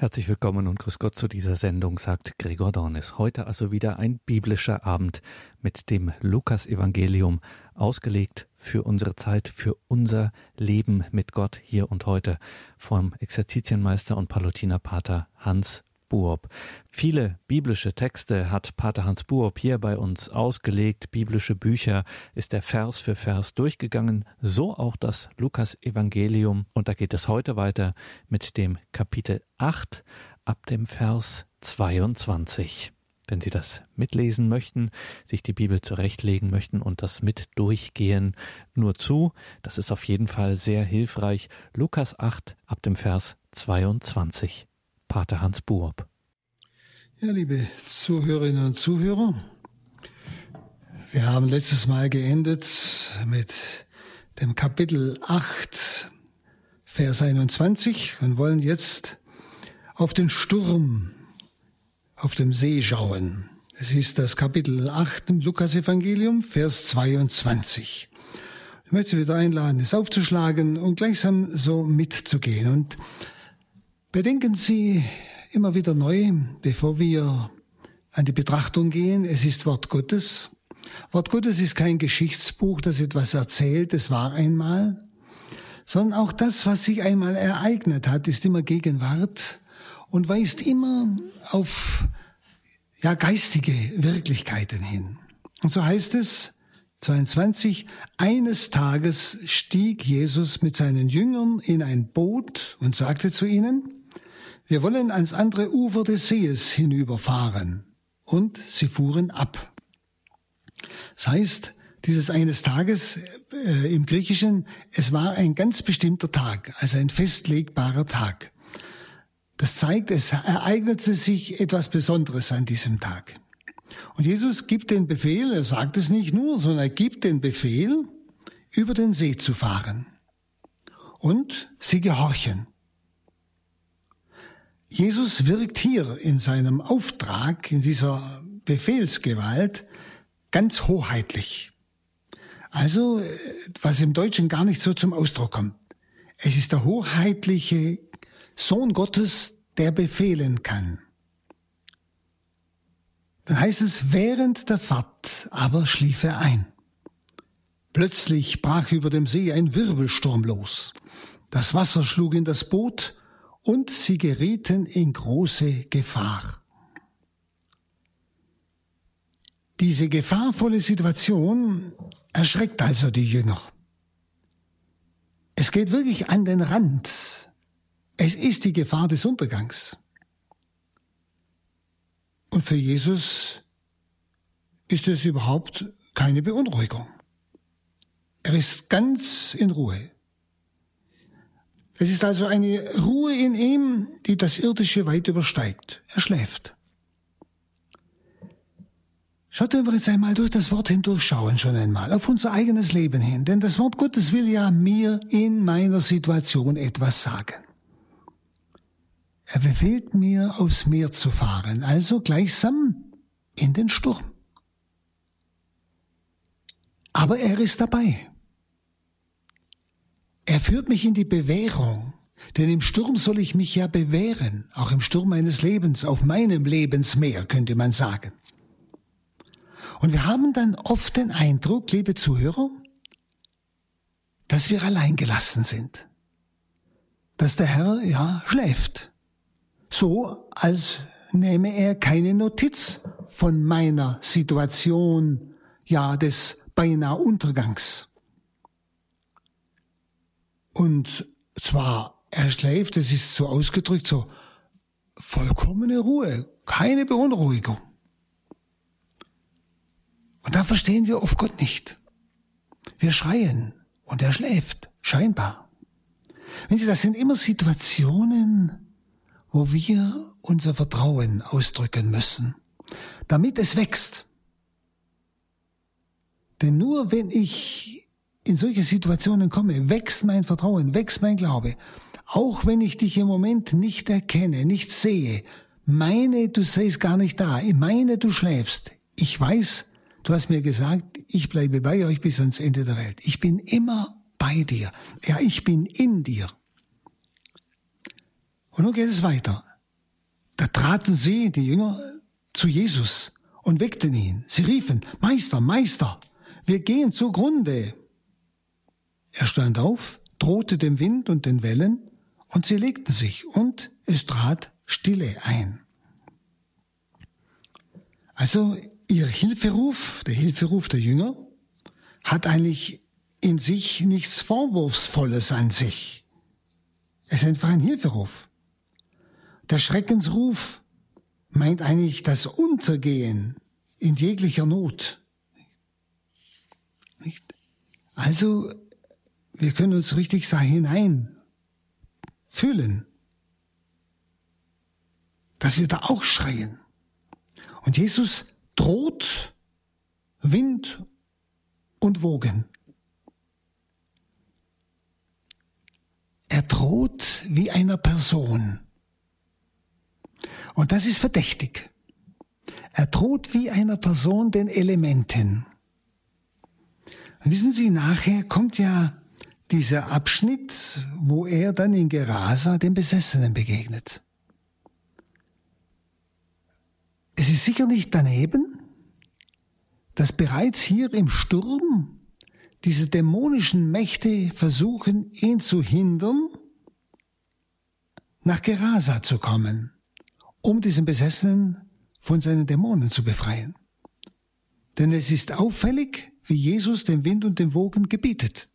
Herzlich willkommen und grüß Gott zu dieser Sendung, sagt Gregor Dornis. Heute also wieder ein biblischer Abend mit dem Lukas-Evangelium, ausgelegt für unsere Zeit, für unser Leben mit Gott hier und heute vom Exerzitienmeister und Palutinerpater Hans Buob. Viele biblische Texte hat Pater Hans Buob hier bei uns ausgelegt. Biblische Bücher ist er Vers für Vers durchgegangen. So auch das Lukas-Evangelium. Und da geht es heute weiter mit dem Kapitel 8 ab dem Vers 22. Wenn Sie das mitlesen möchten, sich die Bibel zurechtlegen möchten und das mit durchgehen, nur zu. Das ist auf jeden Fall sehr hilfreich. Lukas 8 ab dem Vers 22. Pater Hans Buob. Ja, liebe Zuhörerinnen und Zuhörer, wir haben letztes Mal geendet mit dem Kapitel 8, Vers 21 und wollen jetzt auf den Sturm auf dem See schauen. Es ist das Kapitel 8 im Lukas-Evangelium, Vers 22. Ich möchte Sie wieder einladen, es aufzuschlagen und gleichsam so mitzugehen. Und Bedenken Sie immer wieder neu, bevor wir an die Betrachtung gehen, es ist Wort Gottes. Wort Gottes ist kein Geschichtsbuch, das etwas erzählt, es war einmal, sondern auch das, was sich einmal ereignet hat, ist immer Gegenwart und weist immer auf ja, geistige Wirklichkeiten hin. Und so heißt es, 22, eines Tages stieg Jesus mit seinen Jüngern in ein Boot und sagte zu ihnen, wir wollen ans andere Ufer des Sees hinüberfahren. Und sie fuhren ab. Das heißt, dieses eines Tages äh, im Griechischen, es war ein ganz bestimmter Tag, also ein festlegbarer Tag. Das zeigt, es ereignete sich etwas Besonderes an diesem Tag. Und Jesus gibt den Befehl, er sagt es nicht nur, sondern er gibt den Befehl, über den See zu fahren. Und sie gehorchen. Jesus wirkt hier in seinem Auftrag, in dieser Befehlsgewalt, ganz hoheitlich. Also, was im Deutschen gar nicht so zum Ausdruck kommt. Es ist der hoheitliche Sohn Gottes, der befehlen kann. Dann heißt es, während der Fahrt aber schlief er ein. Plötzlich brach über dem See ein Wirbelsturm los. Das Wasser schlug in das Boot und sie gerieten in große Gefahr. Diese gefahrvolle Situation erschreckt also die Jünger. Es geht wirklich an den Rand. Es ist die Gefahr des Untergangs. Und für Jesus ist es überhaupt keine Beunruhigung. Er ist ganz in Ruhe. Es ist also eine Ruhe in ihm, die das Irdische weit übersteigt. Er schläft. Schaut wir jetzt einmal durch das Wort hindurchschauen schon einmal, auf unser eigenes Leben hin. Denn das Wort Gottes will ja mir in meiner Situation etwas sagen. Er befiehlt mir, aufs Meer zu fahren, also gleichsam in den Sturm. Aber er ist dabei. Er führt mich in die Bewährung. Denn im Sturm soll ich mich ja bewähren, auch im Sturm meines Lebens, auf meinem Lebensmeer, könnte man sagen. Und wir haben dann oft den Eindruck, liebe Zuhörer, dass wir allein gelassen sind. Dass der Herr, ja, schläft. So, als nehme er keine Notiz von meiner Situation, ja, des beinahe Untergangs. Und zwar, er schläft, es ist so ausgedrückt, so vollkommene Ruhe, keine Beunruhigung. Und da verstehen wir oft Gott nicht. Wir schreien und er schläft, scheinbar. Wenn Sie, das sind immer Situationen, wo wir unser Vertrauen ausdrücken müssen, damit es wächst. Denn nur wenn ich in solche Situationen komme, wächst mein Vertrauen, wächst mein Glaube. Auch wenn ich dich im Moment nicht erkenne, nicht sehe, meine, du seist gar nicht da, meine, du schläfst. Ich weiß, du hast mir gesagt, ich bleibe bei euch bis ans Ende der Welt. Ich bin immer bei dir. Ja, ich bin in dir. Und nun geht es weiter. Da traten sie, die Jünger, zu Jesus und weckten ihn. Sie riefen, Meister, Meister, wir gehen zugrunde. Er stand auf, drohte dem Wind und den Wellen, und sie legten sich, und es trat Stille ein. Also ihr Hilferuf, der Hilferuf der Jünger, hat eigentlich in sich nichts Vorwurfsvolles an sich. Es ist einfach ein Hilferuf. Der Schreckensruf meint eigentlich das Untergehen in jeglicher Not. Nicht? Also, wir können uns richtig hinein fühlen, dass wir da auch schreien. Und Jesus droht Wind und Wogen. Er droht wie einer Person. Und das ist verdächtig. Er droht wie einer Person den Elementen. Und wissen Sie, nachher kommt ja dieser Abschnitt, wo er dann in Gerasa dem Besessenen begegnet. Es ist sicher nicht daneben, dass bereits hier im Sturm diese dämonischen Mächte versuchen, ihn zu hindern, nach Gerasa zu kommen, um diesen Besessenen von seinen Dämonen zu befreien. Denn es ist auffällig, wie Jesus dem Wind und den Wogen gebietet.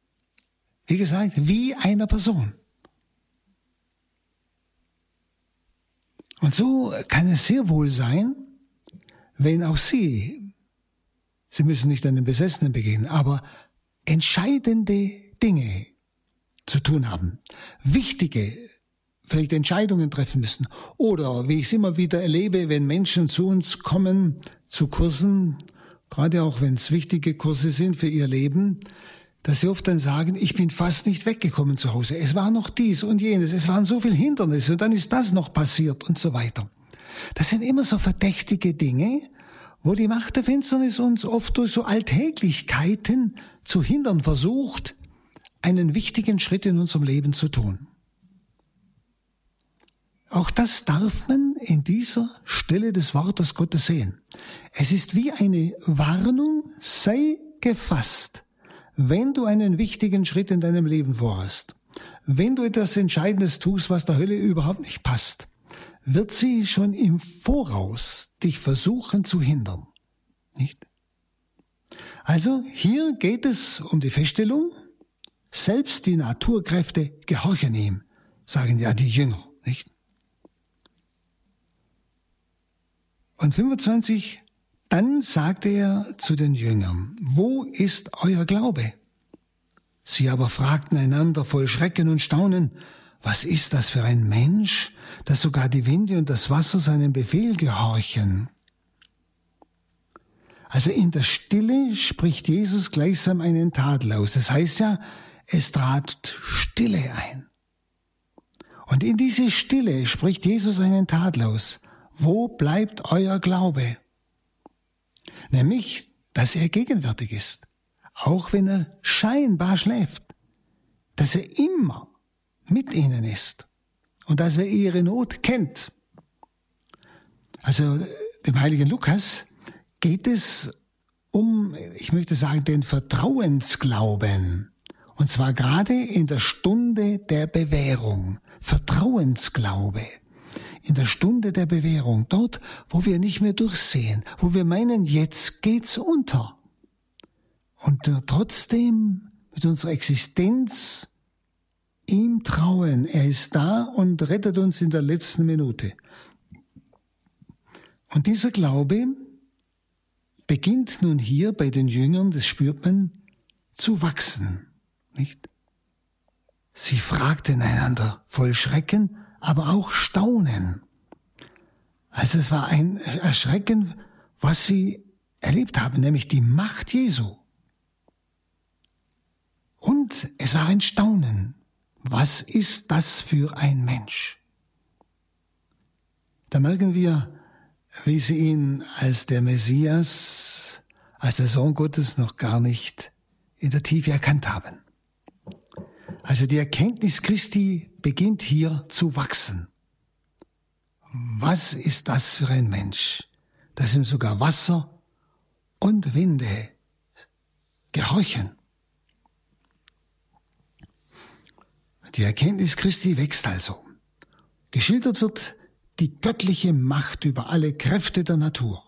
Wie gesagt, wie einer Person. Und so kann es sehr wohl sein, wenn auch Sie, Sie müssen nicht an den Besessenen begehen, aber entscheidende Dinge zu tun haben, wichtige, vielleicht Entscheidungen treffen müssen. Oder wie ich es immer wieder erlebe, wenn Menschen zu uns kommen, zu Kursen, gerade auch wenn es wichtige Kurse sind für ihr Leben, dass sie oft dann sagen, ich bin fast nicht weggekommen zu Hause. Es war noch dies und jenes, es waren so viele Hindernisse und dann ist das noch passiert und so weiter. Das sind immer so verdächtige Dinge, wo die Macht der Finsternis uns oft durch so Alltäglichkeiten zu hindern versucht, einen wichtigen Schritt in unserem Leben zu tun. Auch das darf man in dieser Stelle des Wortes Gottes sehen. Es ist wie eine Warnung, sei gefasst, wenn du einen wichtigen Schritt in deinem Leben vorhast, wenn du etwas Entscheidendes tust, was der Hölle überhaupt nicht passt, wird sie schon im Voraus dich versuchen zu hindern. Nicht? Also hier geht es um die Feststellung, selbst die Naturkräfte gehorchen ihm, sagen ja die Jünger, nicht? Und 25, dann sagte er zu den Jüngern, wo ist euer Glaube? Sie aber fragten einander voll Schrecken und Staunen, was ist das für ein Mensch, dass sogar die Winde und das Wasser seinem Befehl gehorchen? Also in der Stille spricht Jesus gleichsam einen Tadel aus. Das heißt ja, es trat Stille ein. Und in diese Stille spricht Jesus einen Tadel aus. Wo bleibt euer Glaube? Nämlich, dass er gegenwärtig ist, auch wenn er scheinbar schläft, dass er immer mit ihnen ist und dass er ihre Not kennt. Also dem heiligen Lukas geht es um, ich möchte sagen, den Vertrauensglauben. Und zwar gerade in der Stunde der Bewährung. Vertrauensglaube. In der Stunde der Bewährung. Dort, wo wir nicht mehr durchsehen. Wo wir meinen, jetzt geht's unter. Und trotzdem mit unserer Existenz ihm trauen. Er ist da und rettet uns in der letzten Minute. Und dieser Glaube beginnt nun hier bei den Jüngern, das spürt man, zu wachsen. Nicht? Sie fragten einander voll Schrecken, aber auch Staunen. Also es war ein Erschrecken, was sie erlebt haben, nämlich die Macht Jesu. Und es war ein Staunen. Was ist das für ein Mensch? Da merken wir, wie sie ihn als der Messias, als der Sohn Gottes noch gar nicht in der Tiefe erkannt haben. Also die Erkenntnis Christi beginnt hier zu wachsen. was ist das für ein Mensch, dass ihm sogar Wasser und Winde gehorchen. Die Erkenntnis Christi wächst also. Geschildert wird die göttliche Macht über alle Kräfte der Natur.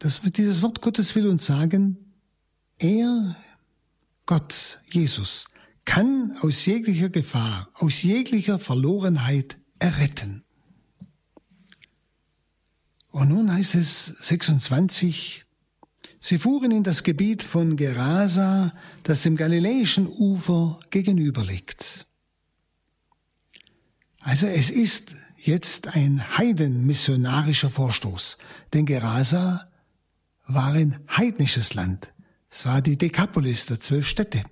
Das, dieses Wort Gottes will uns sagen, er, Gott, Jesus, kann aus jeglicher Gefahr, aus jeglicher Verlorenheit erretten. Und nun heißt es 26, sie fuhren in das Gebiet von Gerasa, das dem galiläischen Ufer gegenüber liegt. Also es ist jetzt ein heidenmissionarischer Vorstoß, denn Gerasa war ein heidnisches Land. Es war die Dekapolis der zwölf Städte.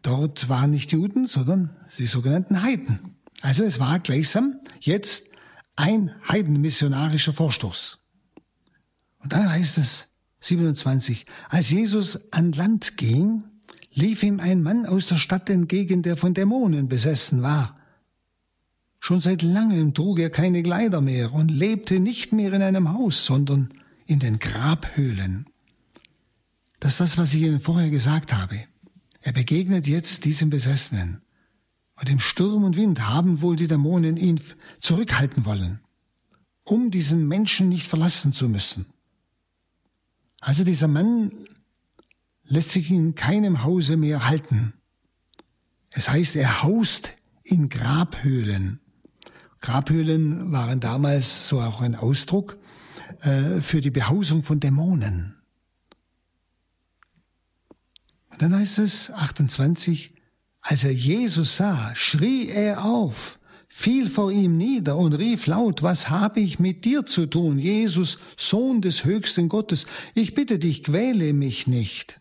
Dort waren nicht Juden, sondern die sogenannten Heiden. Also es war gleichsam jetzt ein heidenmissionarischer Vorstoß. Und dann heißt es 27, als Jesus an Land ging, lief ihm ein Mann aus der Stadt entgegen, der von Dämonen besessen war. Schon seit langem trug er keine Kleider mehr und lebte nicht mehr in einem Haus, sondern in den Grabhöhlen. Das ist das, was ich Ihnen vorher gesagt habe. Er begegnet jetzt diesem Besessenen. Und im Sturm und Wind haben wohl die Dämonen ihn zurückhalten wollen, um diesen Menschen nicht verlassen zu müssen. Also dieser Mann lässt sich in keinem Hause mehr halten. Es heißt, er haust in Grabhöhlen. Grabhöhlen waren damals so auch ein Ausdruck äh, für die Behausung von Dämonen. Und dann heißt es 28, als er Jesus sah, schrie er auf, fiel vor ihm nieder und rief laut, was habe ich mit dir zu tun, Jesus, Sohn des höchsten Gottes, ich bitte dich, quäle mich nicht.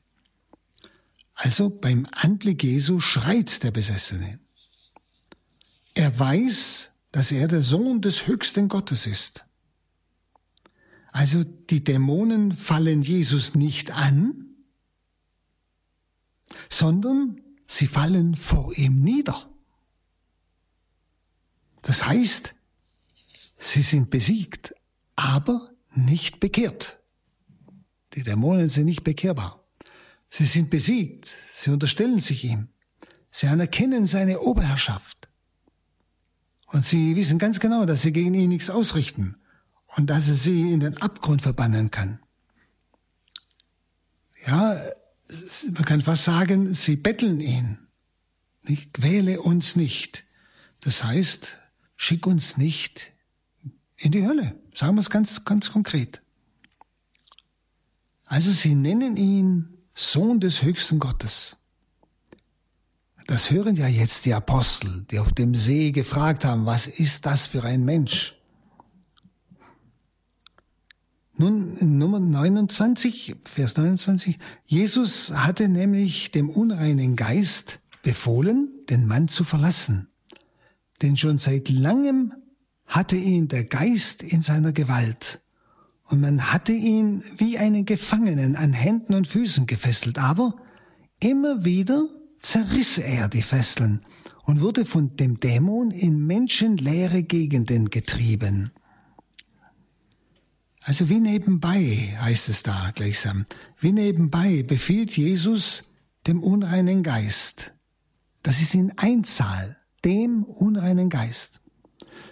Also beim Anblick Jesu schreit der Besessene. Er weiß, dass er der Sohn des höchsten Gottes ist. Also die Dämonen fallen Jesus nicht an, sondern sie fallen vor ihm nieder. Das heißt, sie sind besiegt, aber nicht bekehrt. Die Dämonen sind nicht bekehrbar. Sie sind besiegt, sie unterstellen sich ihm, sie anerkennen seine Oberherrschaft. Und sie wissen ganz genau, dass sie gegen ihn nichts ausrichten und dass er sie in den Abgrund verbannen kann. Ja, man kann fast sagen, sie betteln ihn. Nicht? Quäle uns nicht. Das heißt, schick uns nicht in die Hölle. Sagen wir es ganz, ganz konkret. Also sie nennen ihn Sohn des höchsten Gottes. Das hören ja jetzt die Apostel, die auf dem See gefragt haben, was ist das für ein Mensch? Nun, Nummer 29, Vers 29. Jesus hatte nämlich dem unreinen Geist befohlen, den Mann zu verlassen. Denn schon seit langem hatte ihn der Geist in seiner Gewalt. Und man hatte ihn wie einen Gefangenen an Händen und Füßen gefesselt. Aber immer wieder zerriss er die Fesseln und wurde von dem Dämon in menschenleere Gegenden getrieben. Also wie nebenbei heißt es da gleichsam. Wie nebenbei befiehlt Jesus dem unreinen Geist. Das ist in Einzahl, dem unreinen Geist.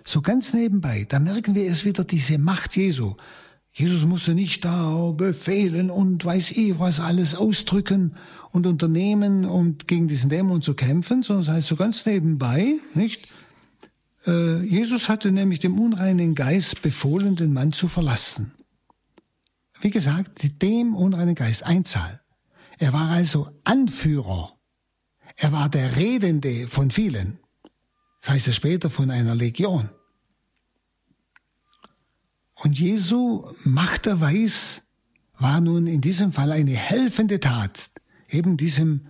So ganz nebenbei, da merken wir es wieder, diese Macht Jesu. Jesus musste nicht da befehlen und weiß ich was alles ausdrücken und unternehmen, um gegen diesen Dämon zu kämpfen, sondern es heißt so ganz nebenbei, nicht? Äh, Jesus hatte nämlich dem unreinen Geist befohlen, den Mann zu verlassen. Wie gesagt, dem unreinen Geist, Einzahl. Er war also Anführer. Er war der Redende von vielen. Das heißt es später von einer Legion. Und Jesu Machterweis war nun in diesem Fall eine helfende Tat, eben diesem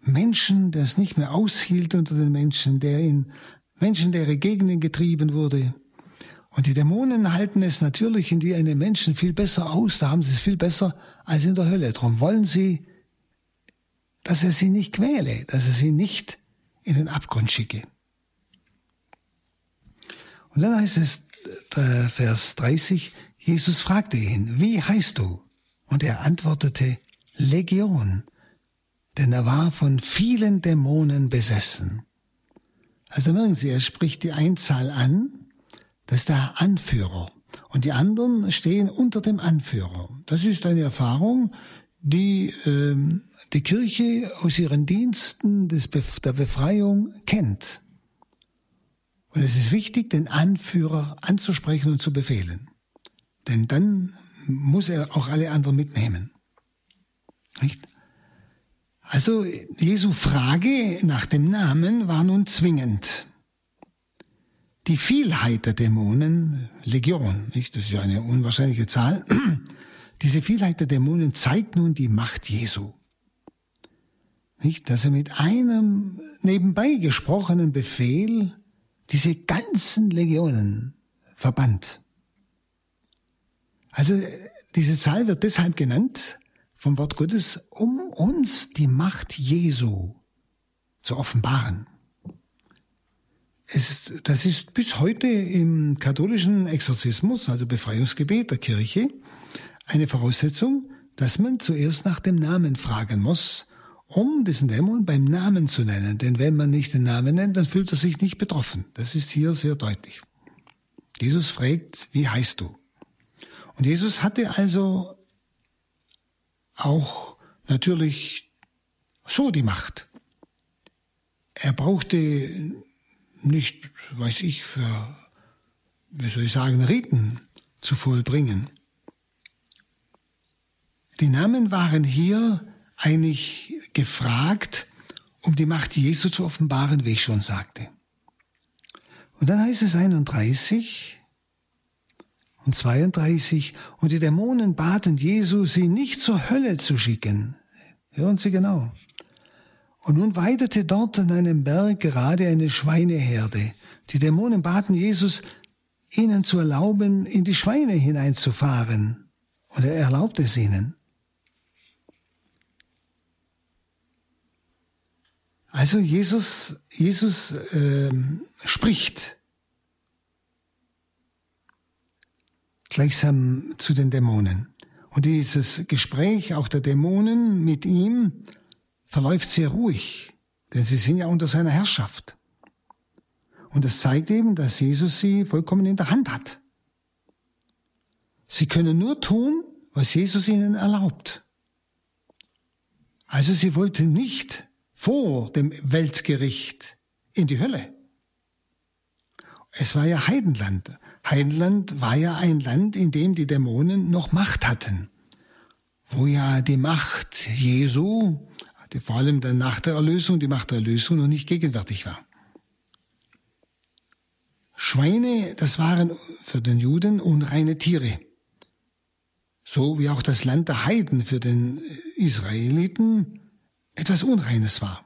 Menschen, der es nicht mehr aushielt unter den Menschen, der in menschenleere Gegenden getrieben wurde. Und die Dämonen halten es natürlich in die einen Menschen viel besser aus, da haben sie es viel besser als in der Hölle. Darum wollen sie, dass er sie nicht quäle, dass er sie nicht in den Abgrund schicke. Und dann heißt es, Vers 30, Jesus fragte ihn, wie heißt du? Und er antwortete, Legion, denn er war von vielen Dämonen besessen. Also merken Sie, er spricht die Einzahl an, das ist der Anführer. Und die anderen stehen unter dem Anführer. Das ist eine Erfahrung, die ähm, die Kirche aus ihren Diensten des Bef der Befreiung kennt. Und es ist wichtig, den Anführer anzusprechen und zu befehlen. Denn dann muss er auch alle anderen mitnehmen. Nicht? Also Jesu Frage nach dem Namen war nun zwingend. Die Vielheit der Dämonen, Legion, nicht? das ist ja eine unwahrscheinliche Zahl, diese Vielheit der Dämonen zeigt nun die Macht Jesu. Nicht, dass er mit einem nebenbei gesprochenen Befehl diese ganzen Legionen verbannt. Also diese Zahl wird deshalb genannt vom Wort Gottes, um uns die Macht Jesu zu offenbaren. Es, das ist bis heute im katholischen Exorzismus, also Befreiungsgebet der Kirche, eine Voraussetzung, dass man zuerst nach dem Namen fragen muss, um diesen Dämon beim Namen zu nennen. Denn wenn man nicht den Namen nennt, dann fühlt er sich nicht betroffen. Das ist hier sehr deutlich. Jesus fragt, wie heißt du? Und Jesus hatte also auch natürlich so die Macht. Er brauchte nicht, weiß ich, für, wie soll ich sagen, Riten zu vollbringen. Die Namen waren hier eigentlich gefragt, um die Macht Jesu zu offenbaren, wie ich schon sagte. Und dann heißt es 31 und 32, und die Dämonen baten Jesu, sie nicht zur Hölle zu schicken. Hören Sie genau. Und nun weidete dort an einem Berg gerade eine Schweineherde. Die Dämonen baten Jesus, ihnen zu erlauben, in die Schweine hineinzufahren. Und er erlaubte es ihnen. Also Jesus, Jesus äh, spricht gleichsam zu den Dämonen. Und dieses Gespräch auch der Dämonen mit ihm verläuft sehr ruhig, denn sie sind ja unter seiner Herrschaft. Und es zeigt eben, dass Jesus sie vollkommen in der Hand hat. Sie können nur tun, was Jesus ihnen erlaubt. Also sie wollten nicht vor dem Weltgericht in die Hölle. Es war ja Heidenland. Heidenland war ja ein Land, in dem die Dämonen noch Macht hatten, wo ja die Macht Jesu, vor allem dann nach der Erlösung, die Macht der Erlösung noch nicht gegenwärtig war. Schweine, das waren für den Juden unreine Tiere. So wie auch das Land der Heiden für den Israeliten etwas Unreines war.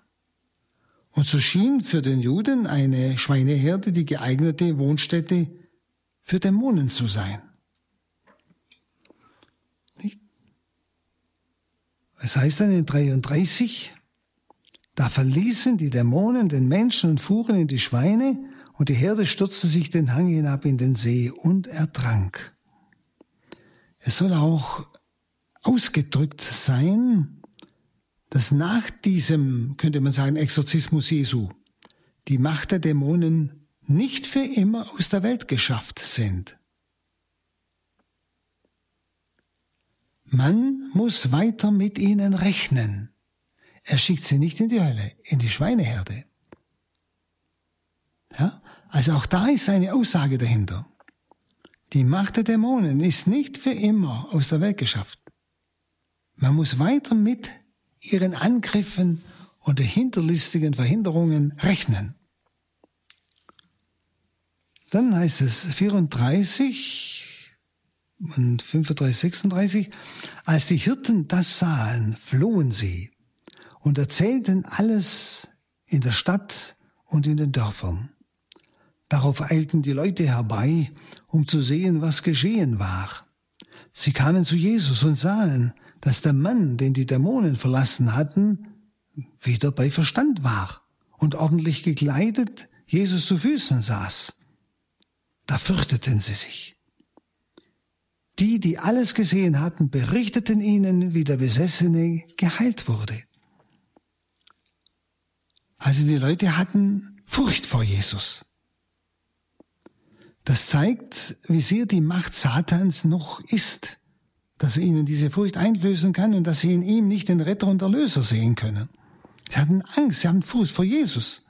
Und so schien für den Juden eine Schweineherde die geeignete Wohnstätte für Dämonen zu sein. Es heißt dann in 33, da verließen die Dämonen den Menschen und fuhren in die Schweine, und die Herde stürzte sich den Hang hinab in den See und ertrank. Es soll auch ausgedrückt sein, dass nach diesem, könnte man sagen, Exorzismus Jesu, die Macht der Dämonen nicht für immer aus der Welt geschafft sind. Man muss weiter mit ihnen rechnen. Er schickt sie nicht in die Hölle, in die Schweineherde. Ja? Also auch da ist eine Aussage dahinter. Die Macht der Dämonen ist nicht für immer aus der Welt geschafft. Man muss weiter mit ihren Angriffen und hinterlistigen Verhinderungen rechnen. Dann heißt es 34 und 35, 36, als die Hirten das sahen, flohen sie und erzählten alles in der Stadt und in den Dörfern. Darauf eilten die Leute herbei, um zu sehen, was geschehen war. Sie kamen zu Jesus und sahen, dass der Mann, den die Dämonen verlassen hatten, wieder bei Verstand war und ordentlich gekleidet Jesus zu Füßen saß. Da fürchteten sie sich. Die, die alles gesehen hatten, berichteten ihnen, wie der Besessene geheilt wurde. Also die Leute hatten Furcht vor Jesus. Das zeigt, wie sehr die Macht Satans noch ist, dass er ihnen diese Furcht einlösen kann und dass sie in ihm nicht den Retter und Erlöser sehen können. Sie hatten Angst, sie hatten Furcht vor Jesus.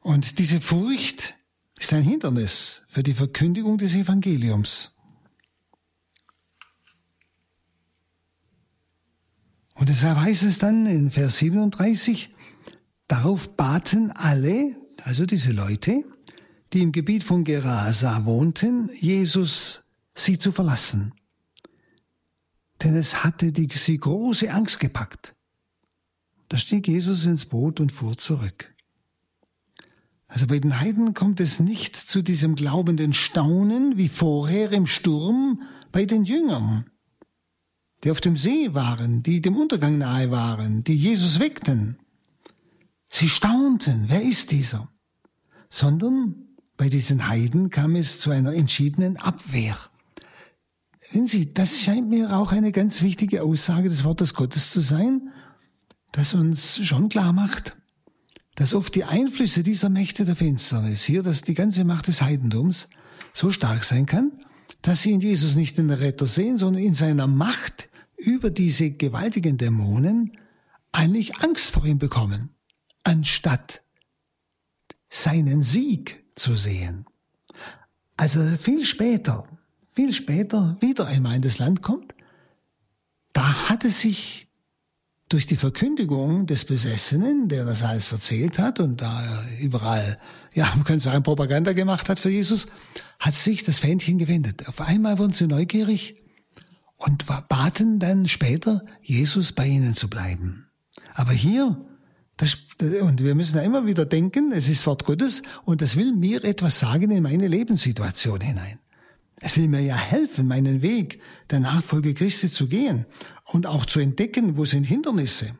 Und diese Furcht ist ein Hindernis für die Verkündigung des Evangeliums. Und deshalb heißt es dann in Vers 37, darauf baten alle, also diese Leute, die im Gebiet von Gerasa wohnten, Jesus sie zu verlassen. Denn es hatte die, sie große Angst gepackt. Da stieg Jesus ins Boot und fuhr zurück. Also bei den Heiden kommt es nicht zu diesem glaubenden Staunen wie vorher im Sturm bei den Jüngern, die auf dem See waren, die dem Untergang nahe waren, die Jesus weckten. Sie staunten, wer ist dieser? Sondern bei diesen Heiden kam es zu einer entschiedenen Abwehr. Wenn Sie, das scheint mir auch eine ganz wichtige Aussage des Wortes Gottes zu sein, das uns schon klar macht, dass oft die Einflüsse dieser Mächte der Finsternis, hier dass die ganze Macht des Heidentums, so stark sein kann, dass sie in Jesus nicht den Retter sehen, sondern in seiner Macht über diese gewaltigen Dämonen eigentlich Angst vor ihm bekommen, anstatt seinen Sieg zu sehen. Also viel später, viel später wieder einmal in das Land kommt, da hatte sich durch die Verkündigung des Besessenen, der das alles erzählt hat und da überall, ja, man könnte sagen, Propaganda gemacht hat für Jesus, hat sich das Fähnchen gewendet. Auf einmal wurden sie neugierig und baten dann später, Jesus bei ihnen zu bleiben. Aber hier, das, und wir müssen da immer wieder denken, es ist Wort Gottes und das will mir etwas sagen in meine Lebenssituation hinein. Es will mir ja helfen, meinen Weg der Nachfolge Christi zu gehen und auch zu entdecken, wo sind Hindernisse.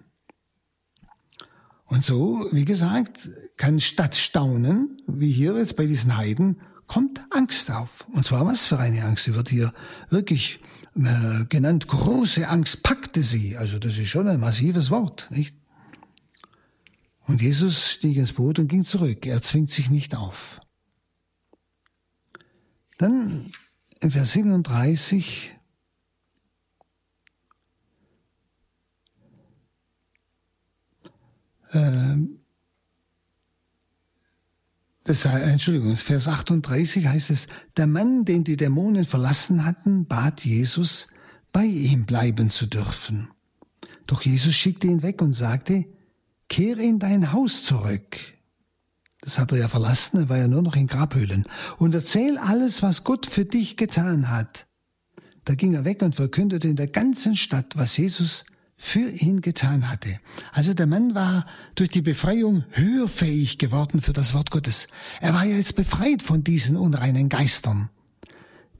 Und so, wie gesagt, kann statt Staunen, wie hier jetzt bei diesen Heiden, kommt Angst auf. Und zwar was für eine Angst? Sie wird hier wirklich äh, genannt, große Angst packte sie. Also das ist schon ein massives Wort, nicht? Und Jesus stieg ins Boot und ging zurück. Er zwingt sich nicht auf. Dann Vers 37 ähm, das, Entschuldigung, Vers 38 heißt es, der Mann, den die Dämonen verlassen hatten, bat Jesus, bei ihm bleiben zu dürfen. Doch Jesus schickte ihn weg und sagte, kehre in dein Haus zurück das hat er ja verlassen, er war ja nur noch in Grabhöhlen. Und erzähl alles, was Gott für dich getan hat. Da ging er weg und verkündete in der ganzen Stadt, was Jesus für ihn getan hatte. Also der Mann war durch die Befreiung hörfähig geworden für das Wort Gottes. Er war ja jetzt befreit von diesen unreinen Geistern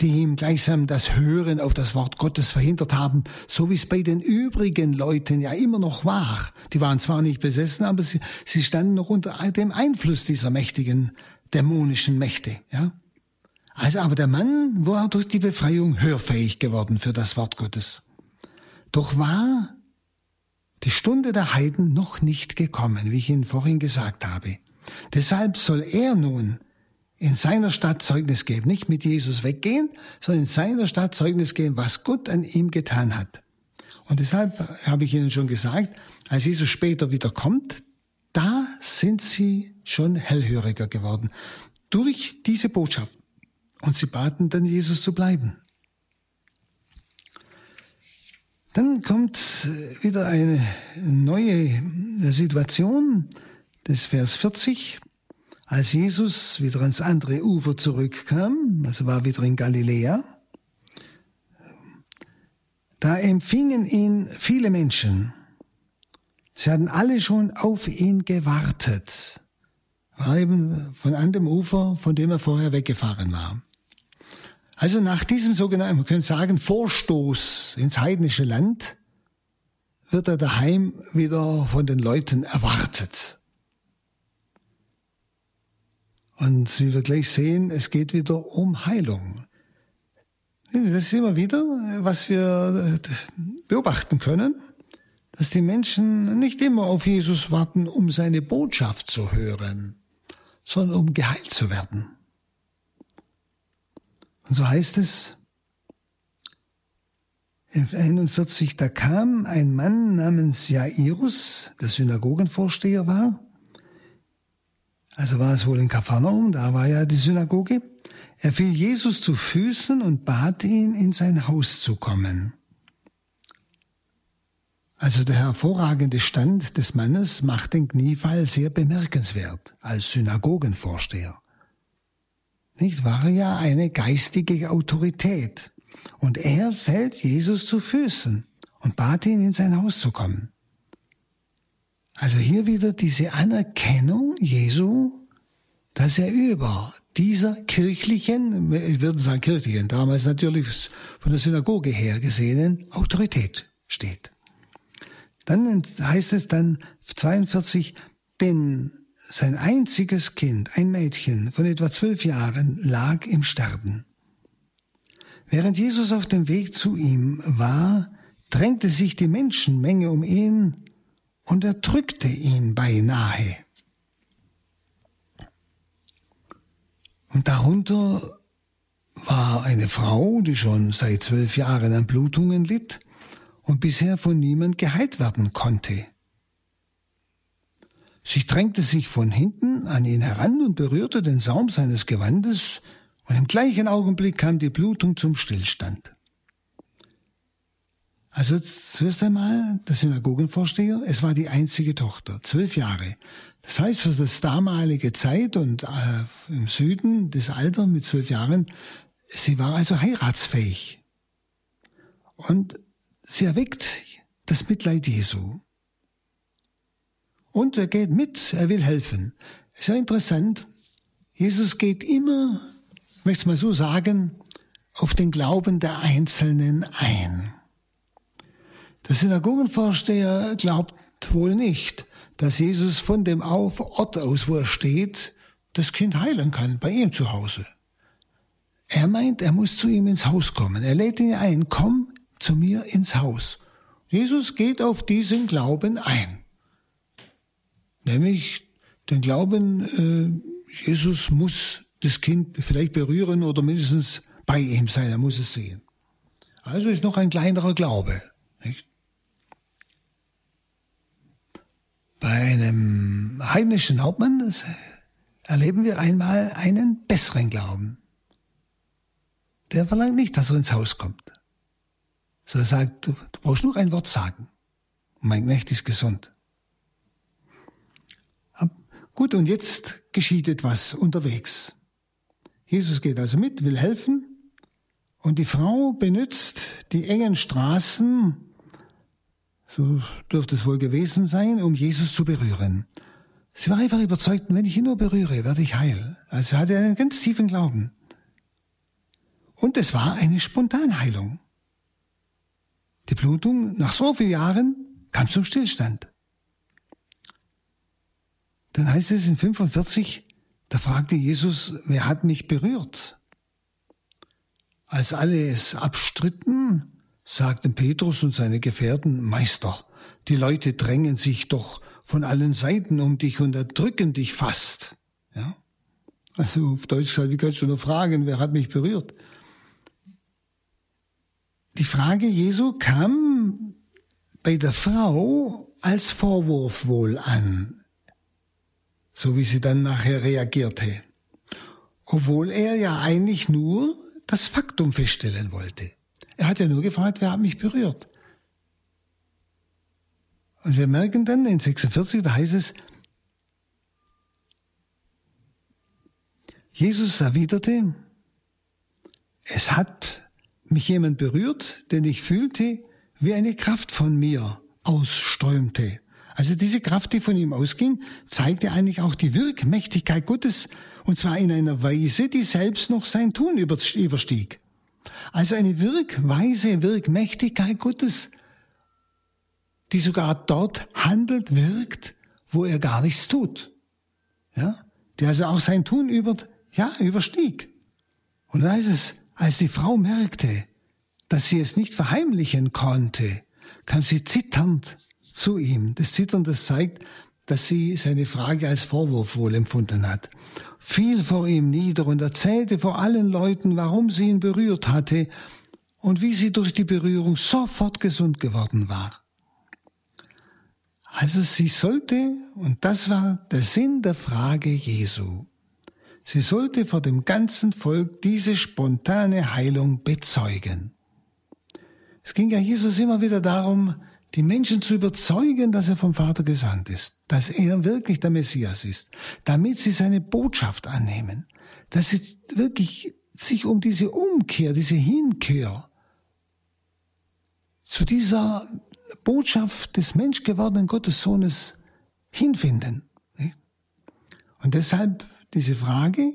die ihm gleichsam das Hören auf das Wort Gottes verhindert haben, so wie es bei den übrigen Leuten ja immer noch war. Die waren zwar nicht besessen, aber sie, sie standen noch unter dem Einfluss dieser mächtigen dämonischen Mächte. Ja? Also aber der Mann war durch die Befreiung hörfähig geworden für das Wort Gottes. Doch war die Stunde der Heiden noch nicht gekommen, wie ich Ihnen vorhin gesagt habe. Deshalb soll er nun in seiner Stadt Zeugnis geben. Nicht mit Jesus weggehen, sondern in seiner Stadt Zeugnis geben, was Gott an ihm getan hat. Und deshalb habe ich Ihnen schon gesagt, als Jesus später wieder kommt, da sind sie schon hellhöriger geworden. Durch diese Botschaft. Und sie baten dann, Jesus zu bleiben. Dann kommt wieder eine neue Situation, das Vers 40. Als Jesus wieder ans andere Ufer zurückkam, also war wieder in Galiläa, da empfingen ihn viele Menschen. Sie hatten alle schon auf ihn gewartet. War eben von an dem Ufer, von dem er vorher weggefahren war. Also nach diesem sogenannten, man könnte sagen, Vorstoß ins heidnische Land, wird er daheim wieder von den Leuten erwartet. Und wie wir gleich sehen, es geht wieder um Heilung. Das ist immer wieder, was wir äh, beobachten können, dass die Menschen nicht immer auf Jesus warten, um seine Botschaft zu hören, sondern um geheilt zu werden. Und so heißt es, in 41, da kam ein Mann namens Jairus, der Synagogenvorsteher war. Also war es wohl in Kapharnaum, da war ja die Synagoge. Er fiel Jesus zu Füßen und bat ihn, in sein Haus zu kommen. Also der hervorragende Stand des Mannes macht den Kniefall sehr bemerkenswert als Synagogenvorsteher. Nicht war ja eine geistige Autorität. Und er fällt Jesus zu Füßen und bat ihn, in sein Haus zu kommen. Also hier wieder diese Anerkennung Jesu, dass er über dieser kirchlichen, ich würde sagen kirchlichen, damals natürlich von der Synagoge her gesehenen Autorität steht. Dann heißt es dann 42, denn sein einziges Kind, ein Mädchen von etwa zwölf Jahren, lag im Sterben. Während Jesus auf dem Weg zu ihm war, drängte sich die Menschenmenge um ihn und erdrückte ihn beinahe. Und darunter war eine Frau, die schon seit zwölf Jahren an Blutungen litt und bisher von niemand geheilt werden konnte. Sie drängte sich von hinten an ihn heran und berührte den Saum seines Gewandes, und im gleichen Augenblick kam die Blutung zum Stillstand. Also zuerst einmal der Synagogenvorsteher, es war die einzige Tochter, zwölf Jahre. Das heißt, für das damalige Zeit und äh, im Süden das Alter mit zwölf Jahren, sie war also heiratsfähig. Und sie erweckt das Mitleid Jesu. Und er geht mit, er will helfen. Sehr interessant. Jesus geht immer möchte es mal so sagen, auf den Glauben der Einzelnen ein. Der Synagogenvorsteher glaubt wohl nicht, dass Jesus von dem Ort aus, wo er steht, das Kind heilen kann, bei ihm zu Hause. Er meint, er muss zu ihm ins Haus kommen. Er lädt ihn ein, komm zu mir ins Haus. Jesus geht auf diesen Glauben ein. Nämlich den Glauben, äh, Jesus muss das Kind vielleicht berühren oder mindestens bei ihm sein. Er muss es sehen. Also ist noch ein kleinerer Glaube. Bei einem heidnischen Hauptmann erleben wir einmal einen besseren Glauben. Der verlangt nicht, dass er ins Haus kommt. So er sagt, du, du brauchst nur ein Wort sagen. Mein Knecht ist gesund. Gut, und jetzt geschieht etwas unterwegs. Jesus geht also mit, will helfen. Und die Frau benutzt die engen Straßen, so dürfte es wohl gewesen sein, um Jesus zu berühren. Sie war einfach überzeugt, wenn ich ihn nur berühre, werde ich heil. Also hatte einen ganz tiefen Glauben. Und es war eine Spontanheilung. Die Blutung nach so vielen Jahren kam zum Stillstand. Dann heißt es in 45, da fragte Jesus, wer hat mich berührt? Als alle es abstritten, sagten Petrus und seine Gefährten, Meister, die Leute drängen sich doch von allen Seiten um dich und erdrücken dich fast. Ja? Also auf Deutsch gesagt, wie kannst du nur fragen, wer hat mich berührt? Die Frage Jesu kam bei der Frau als Vorwurf wohl an so wie sie dann nachher reagierte. Obwohl er ja eigentlich nur das Faktum feststellen wollte. Er hat ja nur gefragt, wer hat mich berührt. Und wir merken dann in 46, da heißt es, Jesus erwiderte, es hat mich jemand berührt, denn ich fühlte, wie eine Kraft von mir ausströmte. Also diese Kraft, die von ihm ausging, zeigte eigentlich auch die Wirkmächtigkeit Gottes, und zwar in einer Weise, die selbst noch sein Tun überstieg. Also eine Wirkweise, Wirkmächtigkeit Gottes, die sogar dort handelt, wirkt, wo er gar nichts tut. Ja? der also auch sein Tun über, ja, überstieg. Und da ist es, als die Frau merkte, dass sie es nicht verheimlichen konnte, kam sie zitternd zu ihm. Das Zittern, das zeigt, dass sie seine Frage als Vorwurf wohl empfunden hat. Fiel vor ihm nieder und erzählte vor allen Leuten, warum sie ihn berührt hatte und wie sie durch die Berührung sofort gesund geworden war. Also sie sollte, und das war der Sinn der Frage Jesu, sie sollte vor dem ganzen Volk diese spontane Heilung bezeugen. Es ging ja Jesus immer wieder darum, die Menschen zu überzeugen, dass er vom Vater gesandt ist, dass er wirklich der Messias ist, damit sie seine Botschaft annehmen, dass sie wirklich sich um diese Umkehr, diese Hinkehr zu dieser Botschaft des menschgewordenen Gottessohnes hinfinden. Und deshalb diese Frage,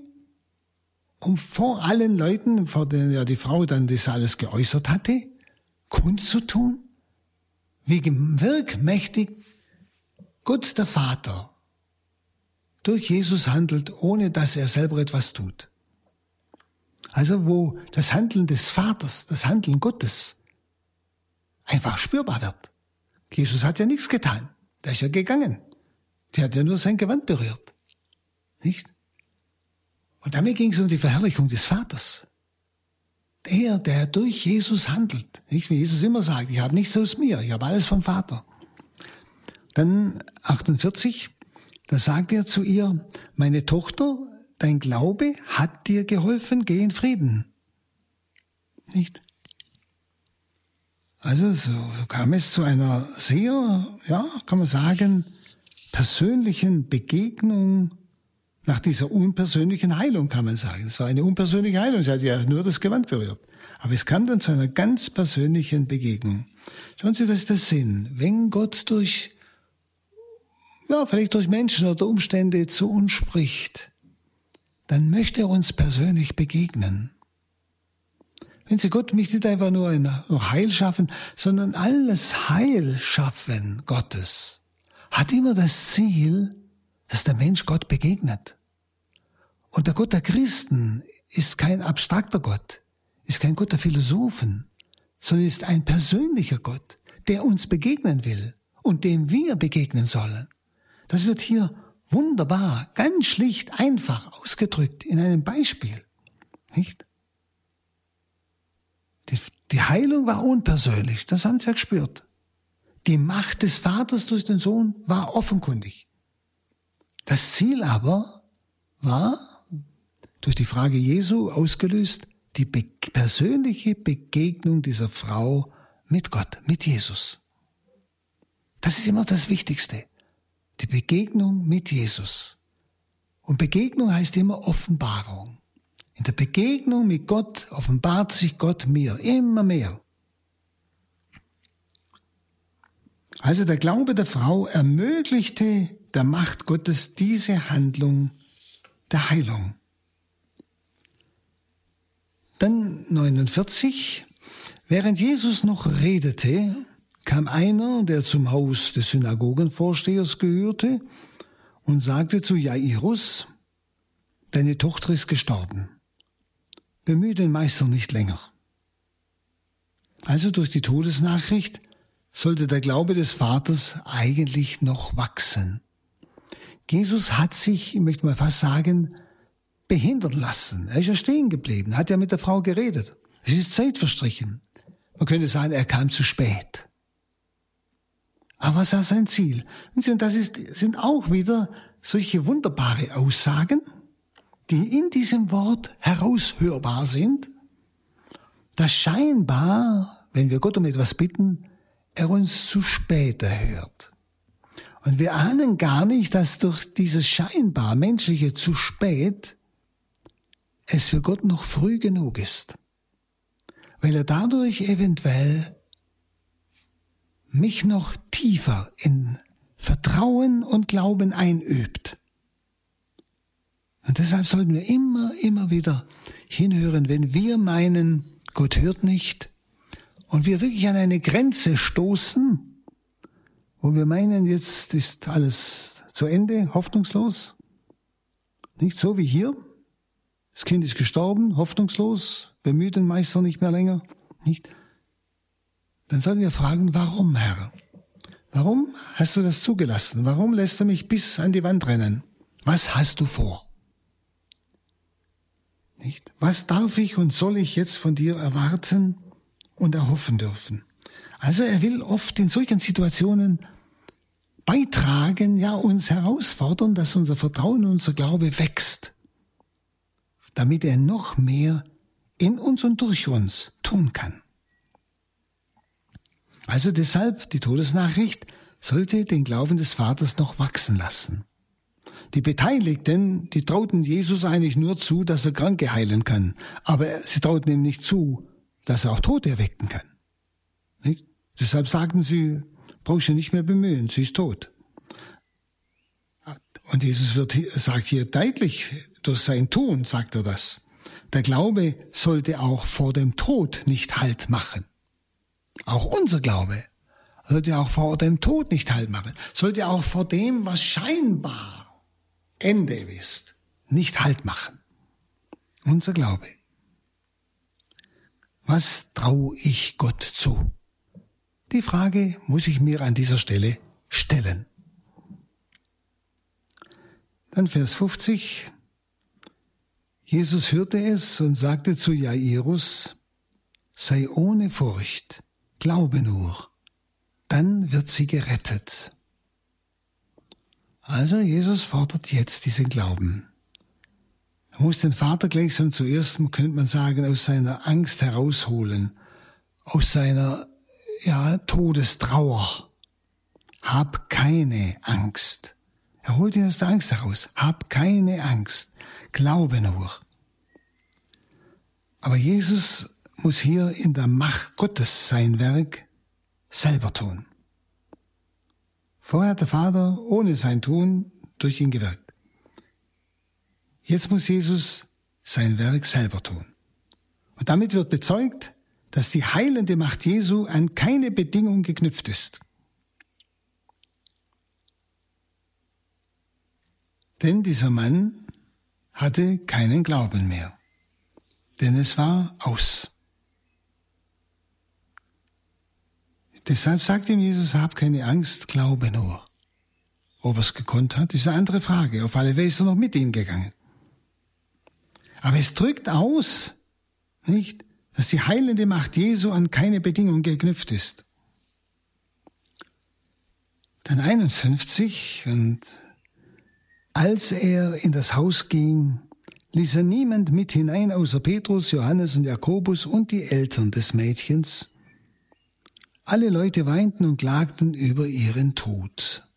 um vor allen Leuten, vor denen ja die Frau dann das alles geäußert hatte, kundzutun, wie wirkmächtig Gott der Vater durch Jesus handelt, ohne dass er selber etwas tut. Also wo das Handeln des Vaters, das Handeln Gottes einfach spürbar wird. Jesus hat ja nichts getan. Der ist ja gegangen. Der hat ja nur sein Gewand berührt. Nicht? Und damit ging es um die Verherrlichung des Vaters. Der, der durch Jesus handelt. Nicht wie Jesus immer sagt, ich habe nichts aus mir, ich habe alles vom Vater. Dann 48, da sagt er zu ihr, meine Tochter, dein Glaube hat dir geholfen, geh in Frieden. Nicht? Also so kam es zu einer sehr, ja, kann man sagen, persönlichen Begegnung nach dieser unpersönlichen Heilung, kann man sagen. Es war eine unpersönliche Heilung, sie hat ja nur das Gewand berührt. Aber es kam dann zu einer ganz persönlichen Begegnung. Schauen Sie, das ist der Sinn. Wenn Gott durch, ja, vielleicht durch Menschen oder Umstände zu uns spricht, dann möchte er uns persönlich begegnen. Wenn Sie Gott mich nicht einfach nur, in, nur Heil schaffen, sondern alles Heil schaffen Gottes, hat immer das Ziel, dass der Mensch Gott begegnet. Und der Gott der Christen ist kein abstrakter Gott, ist kein Gott der Philosophen, sondern ist ein persönlicher Gott, der uns begegnen will und dem wir begegnen sollen. Das wird hier wunderbar, ganz schlicht, einfach ausgedrückt in einem Beispiel. Nicht? Die, die Heilung war unpersönlich, das haben sie ja gespürt. Die Macht des Vaters durch den Sohn war offenkundig. Das Ziel aber war, durch die Frage Jesu ausgelöst, die be persönliche Begegnung dieser Frau mit Gott, mit Jesus. Das ist immer das Wichtigste. Die Begegnung mit Jesus. Und Begegnung heißt immer Offenbarung. In der Begegnung mit Gott offenbart sich Gott mir immer mehr. Also der Glaube der Frau ermöglichte der Macht Gottes diese Handlung der Heilung. Dann 49. Während Jesus noch redete, kam einer, der zum Haus des Synagogenvorstehers gehörte, und sagte zu Jairus, deine Tochter ist gestorben bemühe den Meister nicht länger. Also durch die Todesnachricht sollte der Glaube des Vaters eigentlich noch wachsen. Jesus hat sich, ich möchte mal fast sagen, behindern lassen. Er ist ja stehen geblieben, hat ja mit der Frau geredet. Es ist Zeit verstrichen. Man könnte sagen, er kam zu spät. Aber was war sein Ziel? Und das ist, sind auch wieder solche wunderbare Aussagen, die in diesem Wort heraushörbar sind, dass scheinbar, wenn wir Gott um etwas bitten, er uns zu spät erhört. Und wir ahnen gar nicht, dass durch dieses scheinbar menschliche zu spät es für Gott noch früh genug ist, weil er dadurch eventuell mich noch tiefer in Vertrauen und Glauben einübt. Und deshalb sollten wir immer, immer wieder hinhören, wenn wir meinen, Gott hört nicht und wir wirklich an eine Grenze stoßen, wo wir meinen, jetzt ist alles zu Ende, hoffnungslos. Nicht so wie hier. Das Kind ist gestorben, hoffnungslos, bemüht den Meister nicht mehr länger. Nicht? Dann sollen wir fragen, warum, Herr? Warum hast du das zugelassen? Warum lässt du mich bis an die Wand rennen? Was hast du vor? Nicht? Was darf ich und soll ich jetzt von dir erwarten und erhoffen dürfen? Also er will oft in solchen Situationen beitragen, ja uns herausfordern, dass unser Vertrauen, unser Glaube wächst, damit er noch mehr in uns und durch uns tun kann. Also deshalb die Todesnachricht sollte den Glauben des Vaters noch wachsen lassen. Die Beteiligten, die trauten Jesus eigentlich nur zu, dass er Kranke heilen kann, aber sie trauten ihm nicht zu, dass er auch Tote erwecken kann. Deshalb sagten sie, brauchst du nicht mehr bemühen, sie ist tot. Und Jesus wird, sagt hier deutlich, durch sein Tun sagt er das. Der Glaube sollte auch vor dem Tod nicht Halt machen. Auch unser Glaube sollte auch vor dem Tod nicht Halt machen. Sollte auch vor dem, was scheinbar Ende ist, nicht Halt machen. Unser Glaube. Was traue ich Gott zu? Die Frage muss ich mir an dieser Stelle stellen. Dann Vers 50. Jesus hörte es und sagte zu Jairus, sei ohne Furcht, glaube nur, dann wird sie gerettet. Also Jesus fordert jetzt diesen Glauben. Er muss den Vater gleichsam zuerst, könnte man sagen, aus seiner Angst herausholen, aus seiner ja, Todestrauer. Hab keine Angst. Er holt ihn aus der Angst heraus. Hab keine Angst. Glaube nur. Aber Jesus muss hier in der Macht Gottes sein Werk selber tun. Vorher hat der Vater ohne sein Tun durch ihn gewirkt. Jetzt muss Jesus sein Werk selber tun. Und damit wird bezeugt, dass die heilende Macht Jesu an keine Bedingung geknüpft ist. Denn dieser Mann hatte keinen Glauben mehr, denn es war aus. Deshalb sagt ihm Jesus, hab keine Angst, glaube nur. Ob er es gekonnt hat, ist eine andere Frage. Auf alle Fälle ist er noch mit ihm gegangen. Aber es drückt aus, nicht, dass die heilende Macht Jesu an keine Bedingung geknüpft ist. Dann 51, und als er in das Haus ging, ließ er niemand mit hinein außer Petrus, Johannes und Jakobus und die Eltern des Mädchens. Alle Leute weinten und klagten über ihren Tod.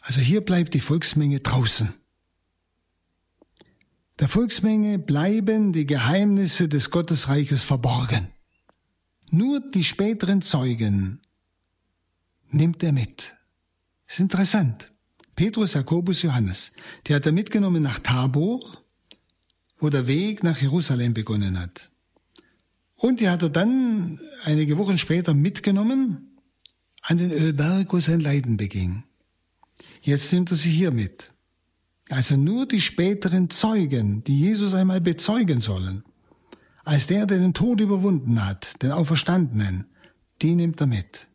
Also hier bleibt die Volksmenge draußen. Der Volksmenge bleiben die Geheimnisse des Gottesreiches verborgen. Nur die späteren Zeugen nimmt er mit. ist interessant. Petrus, Jakobus, Johannes, die hat er mitgenommen nach Tabor, wo der Weg nach Jerusalem begonnen hat. Und die hat er dann einige Wochen später mitgenommen an den Ölberg, wo sein Leiden beging. Jetzt nimmt er sie hier mit. Also nur die späteren Zeugen, die Jesus einmal bezeugen sollen, als der, der den Tod überwunden hat, den Auferstandenen, die nimmt er mit.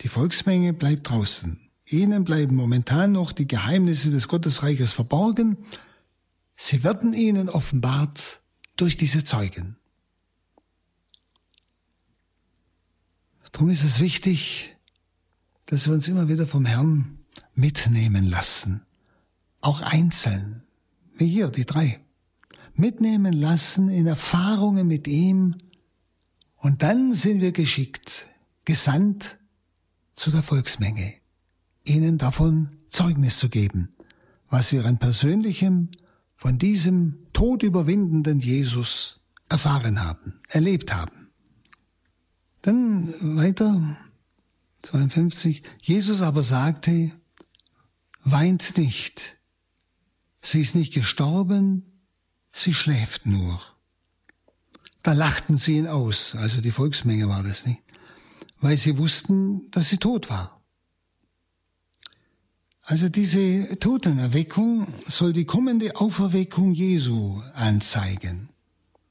Die Volksmenge bleibt draußen. Ihnen bleiben momentan noch die Geheimnisse des Gottesreiches verborgen. Sie werden ihnen offenbart durch diese Zeugen. Darum ist es wichtig, dass wir uns immer wieder vom Herrn mitnehmen lassen auch einzeln, wie hier die drei, mitnehmen lassen in Erfahrungen mit ihm. Und dann sind wir geschickt, gesandt zu der Volksmenge, ihnen davon Zeugnis zu geben, was wir an persönlichem von diesem todüberwindenden Jesus erfahren haben, erlebt haben. Dann weiter, 52, Jesus aber sagte, weint nicht, Sie ist nicht gestorben, sie schläft nur. Da lachten sie ihn aus, also die Volksmenge war das nicht, weil sie wussten, dass sie tot war. Also diese Totenerweckung soll die kommende Auferweckung Jesu anzeigen.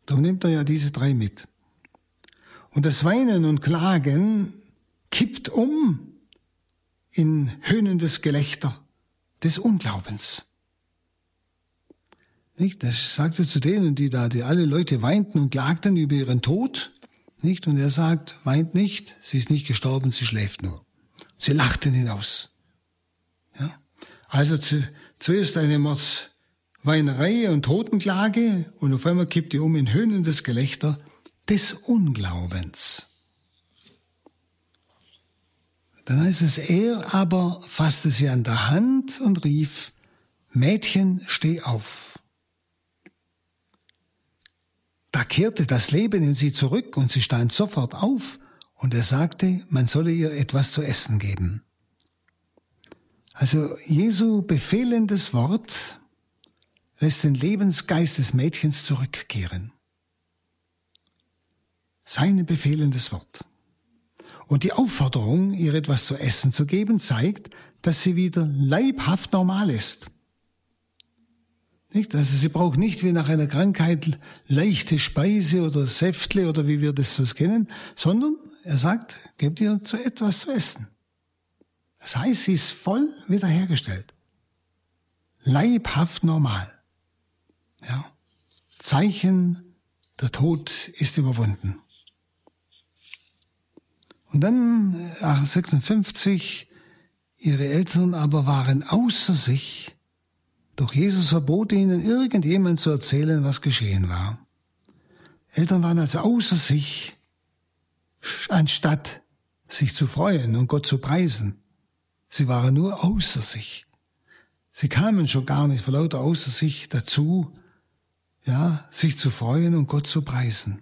Darum nimmt er ja diese drei mit. Und das Weinen und Klagen kippt um in höhnendes Gelächter des Unglaubens. Nicht? Das sagte zu denen, die da, die alle Leute weinten und klagten über ihren Tod. Nicht? Und er sagt, weint nicht, sie ist nicht gestorben, sie schläft nur. Sie lachten hinaus. Ja? Also zu, zuerst eine Mordsweinerei und Totenklage und auf einmal kippt die um in höhnendes Gelächter des Unglaubens. Dann heißt es, er aber fasste sie an der Hand und rief, Mädchen, steh auf. Da kehrte das Leben in sie zurück und sie stand sofort auf und er sagte, man solle ihr etwas zu essen geben. Also Jesu befehlendes Wort lässt den Lebensgeist des Mädchens zurückkehren. Sein befehlendes Wort. Und die Aufforderung, ihr etwas zu essen zu geben, zeigt, dass sie wieder leibhaft normal ist. Nicht? Also sie braucht nicht wie nach einer Krankheit leichte Speise oder Säftle oder wie wir das so kennen, sondern er sagt, gebt ihr zu etwas zu essen. Das heißt, sie ist voll wiederhergestellt. Leibhaft normal. Ja. Zeichen, der Tod ist überwunden. Und dann, 1856, äh, ihre Eltern aber waren außer sich, doch Jesus verbot ihnen, irgendjemand zu erzählen, was geschehen war. Eltern waren also außer sich, anstatt sich zu freuen und Gott zu preisen. Sie waren nur außer sich. Sie kamen schon gar nicht vor lauter außer sich dazu, ja, sich zu freuen und Gott zu preisen.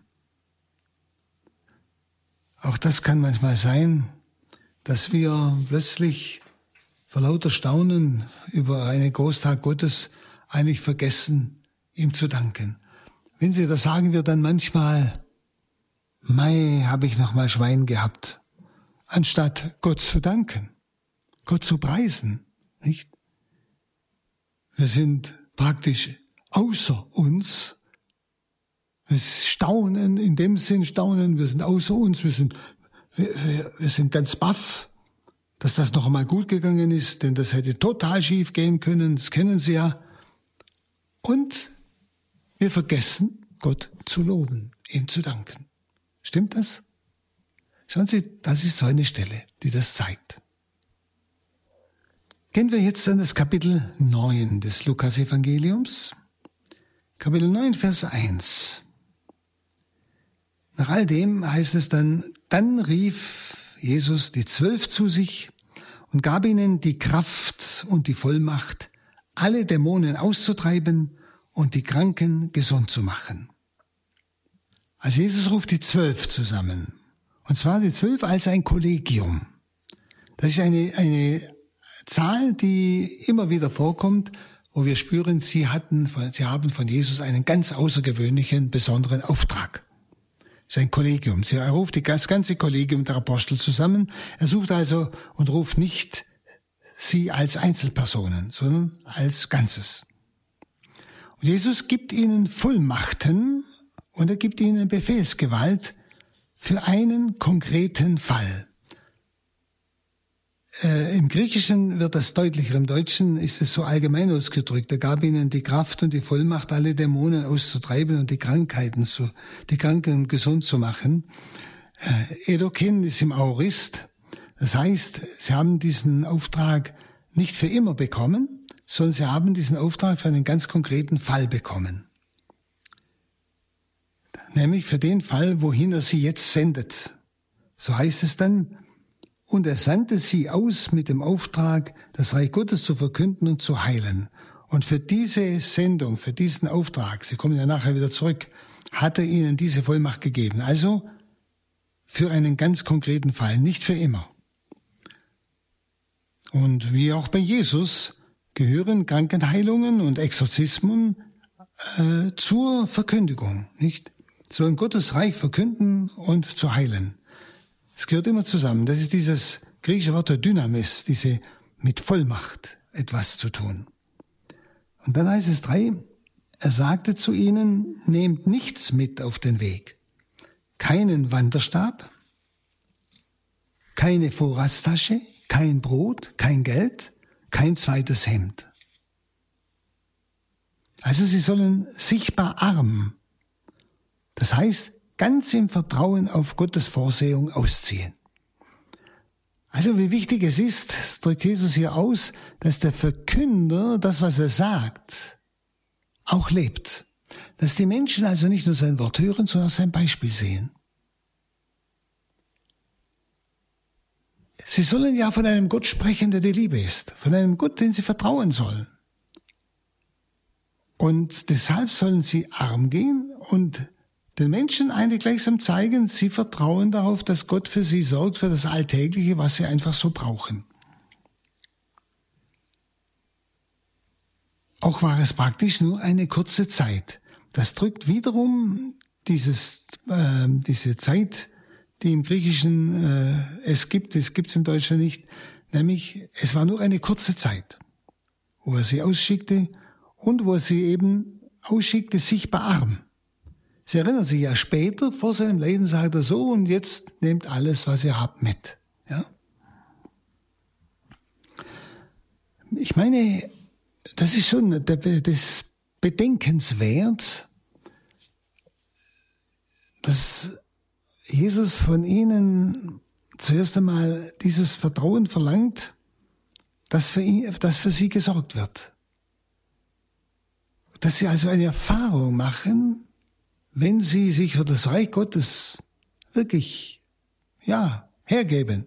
Auch das kann manchmal sein, dass wir plötzlich vor lauter Staunen über einen Großtag Gottes eigentlich vergessen, ihm zu danken. Wenn Sie das sagen wir dann manchmal, Mai habe ich noch mal Schwein gehabt, anstatt Gott zu danken, Gott zu preisen, nicht? Wir sind praktisch außer uns. Wir staunen, in dem Sinn staunen, wir sind außer uns, wir sind, wir, wir, wir sind ganz baff dass das noch einmal gut gegangen ist, denn das hätte total schief gehen können, das kennen Sie ja. Und wir vergessen, Gott zu loben, ihm zu danken. Stimmt das? Schauen Sie, das ist so eine Stelle, die das zeigt. Gehen wir jetzt an das Kapitel 9 des Lukas-Evangeliums. Kapitel 9, Vers 1. Nach all dem heißt es dann, dann rief Jesus die Zwölf zu sich und gab ihnen die Kraft und die Vollmacht, alle Dämonen auszutreiben und die Kranken gesund zu machen. Also Jesus ruft die Zwölf zusammen. Und zwar die Zwölf als ein Kollegium. Das ist eine, eine Zahl, die immer wieder vorkommt, wo wir spüren, sie hatten, sie haben von Jesus einen ganz außergewöhnlichen, besonderen Auftrag sein Kollegium. Er ruft das ganze Kollegium der Apostel zusammen. Er sucht also und ruft nicht sie als Einzelpersonen, sondern als Ganzes. Und Jesus gibt ihnen Vollmachten und er gibt ihnen Befehlsgewalt für einen konkreten Fall. Äh, Im Griechischen wird das deutlicher, im Deutschen ist es so allgemein ausgedrückt. Er gab ihnen die Kraft und die Vollmacht, alle Dämonen auszutreiben und die Krankheiten zu, die Kranken gesund zu machen. Äh, Edokin ist im Aurist. Das heißt, sie haben diesen Auftrag nicht für immer bekommen, sondern sie haben diesen Auftrag für einen ganz konkreten Fall bekommen. Nämlich für den Fall, wohin er sie jetzt sendet. So heißt es dann, und er sandte sie aus mit dem Auftrag, das Reich Gottes zu verkünden und zu heilen. Und für diese Sendung, für diesen Auftrag, Sie kommen ja nachher wieder zurück, hat er ihnen diese Vollmacht gegeben. Also für einen ganz konkreten Fall, nicht für immer. Und wie auch bei Jesus gehören Krankenheilungen und Exorzismen äh, zur Verkündigung, nicht? Sollen Gottes Reich verkünden und zu heilen. Es gehört immer zusammen. Das ist dieses griechische Wort der Dynamis, diese mit Vollmacht etwas zu tun. Und dann heißt es drei, er sagte zu ihnen, nehmt nichts mit auf den Weg. Keinen Wanderstab, keine Vorratstasche, kein Brot, kein Geld, kein zweites Hemd. Also sie sollen sichtbar arm, das heißt ganz im Vertrauen auf Gottes Vorsehung ausziehen. Also wie wichtig es ist, drückt Jesus hier aus, dass der Verkünder das, was er sagt, auch lebt. Dass die Menschen also nicht nur sein Wort hören, sondern auch sein Beispiel sehen. Sie sollen ja von einem Gott sprechen, der die Liebe ist, von einem Gott, den sie vertrauen sollen. Und deshalb sollen sie arm gehen und den Menschen eigentlich gleichsam zeigen, sie vertrauen darauf, dass Gott für sie sorgt, für das Alltägliche, was sie einfach so brauchen. Auch war es praktisch nur eine kurze Zeit. Das drückt wiederum dieses, äh, diese Zeit, die im Griechischen äh, es gibt, es gibt es im Deutschen nicht, nämlich es war nur eine kurze Zeit, wo er sie ausschickte und wo er sie eben ausschickte, sichtbar arm. Sie erinnern sich ja später, vor seinem Leben sagt er so, und jetzt nehmt alles, was ihr habt, mit. Ja? Ich meine, das ist schon das Bedenkenswert, dass Jesus von ihnen zuerst einmal dieses Vertrauen verlangt, dass für, ihn, dass für sie gesorgt wird. Dass sie also eine Erfahrung machen, wenn sie sich für das Reich Gottes wirklich, ja, hergeben,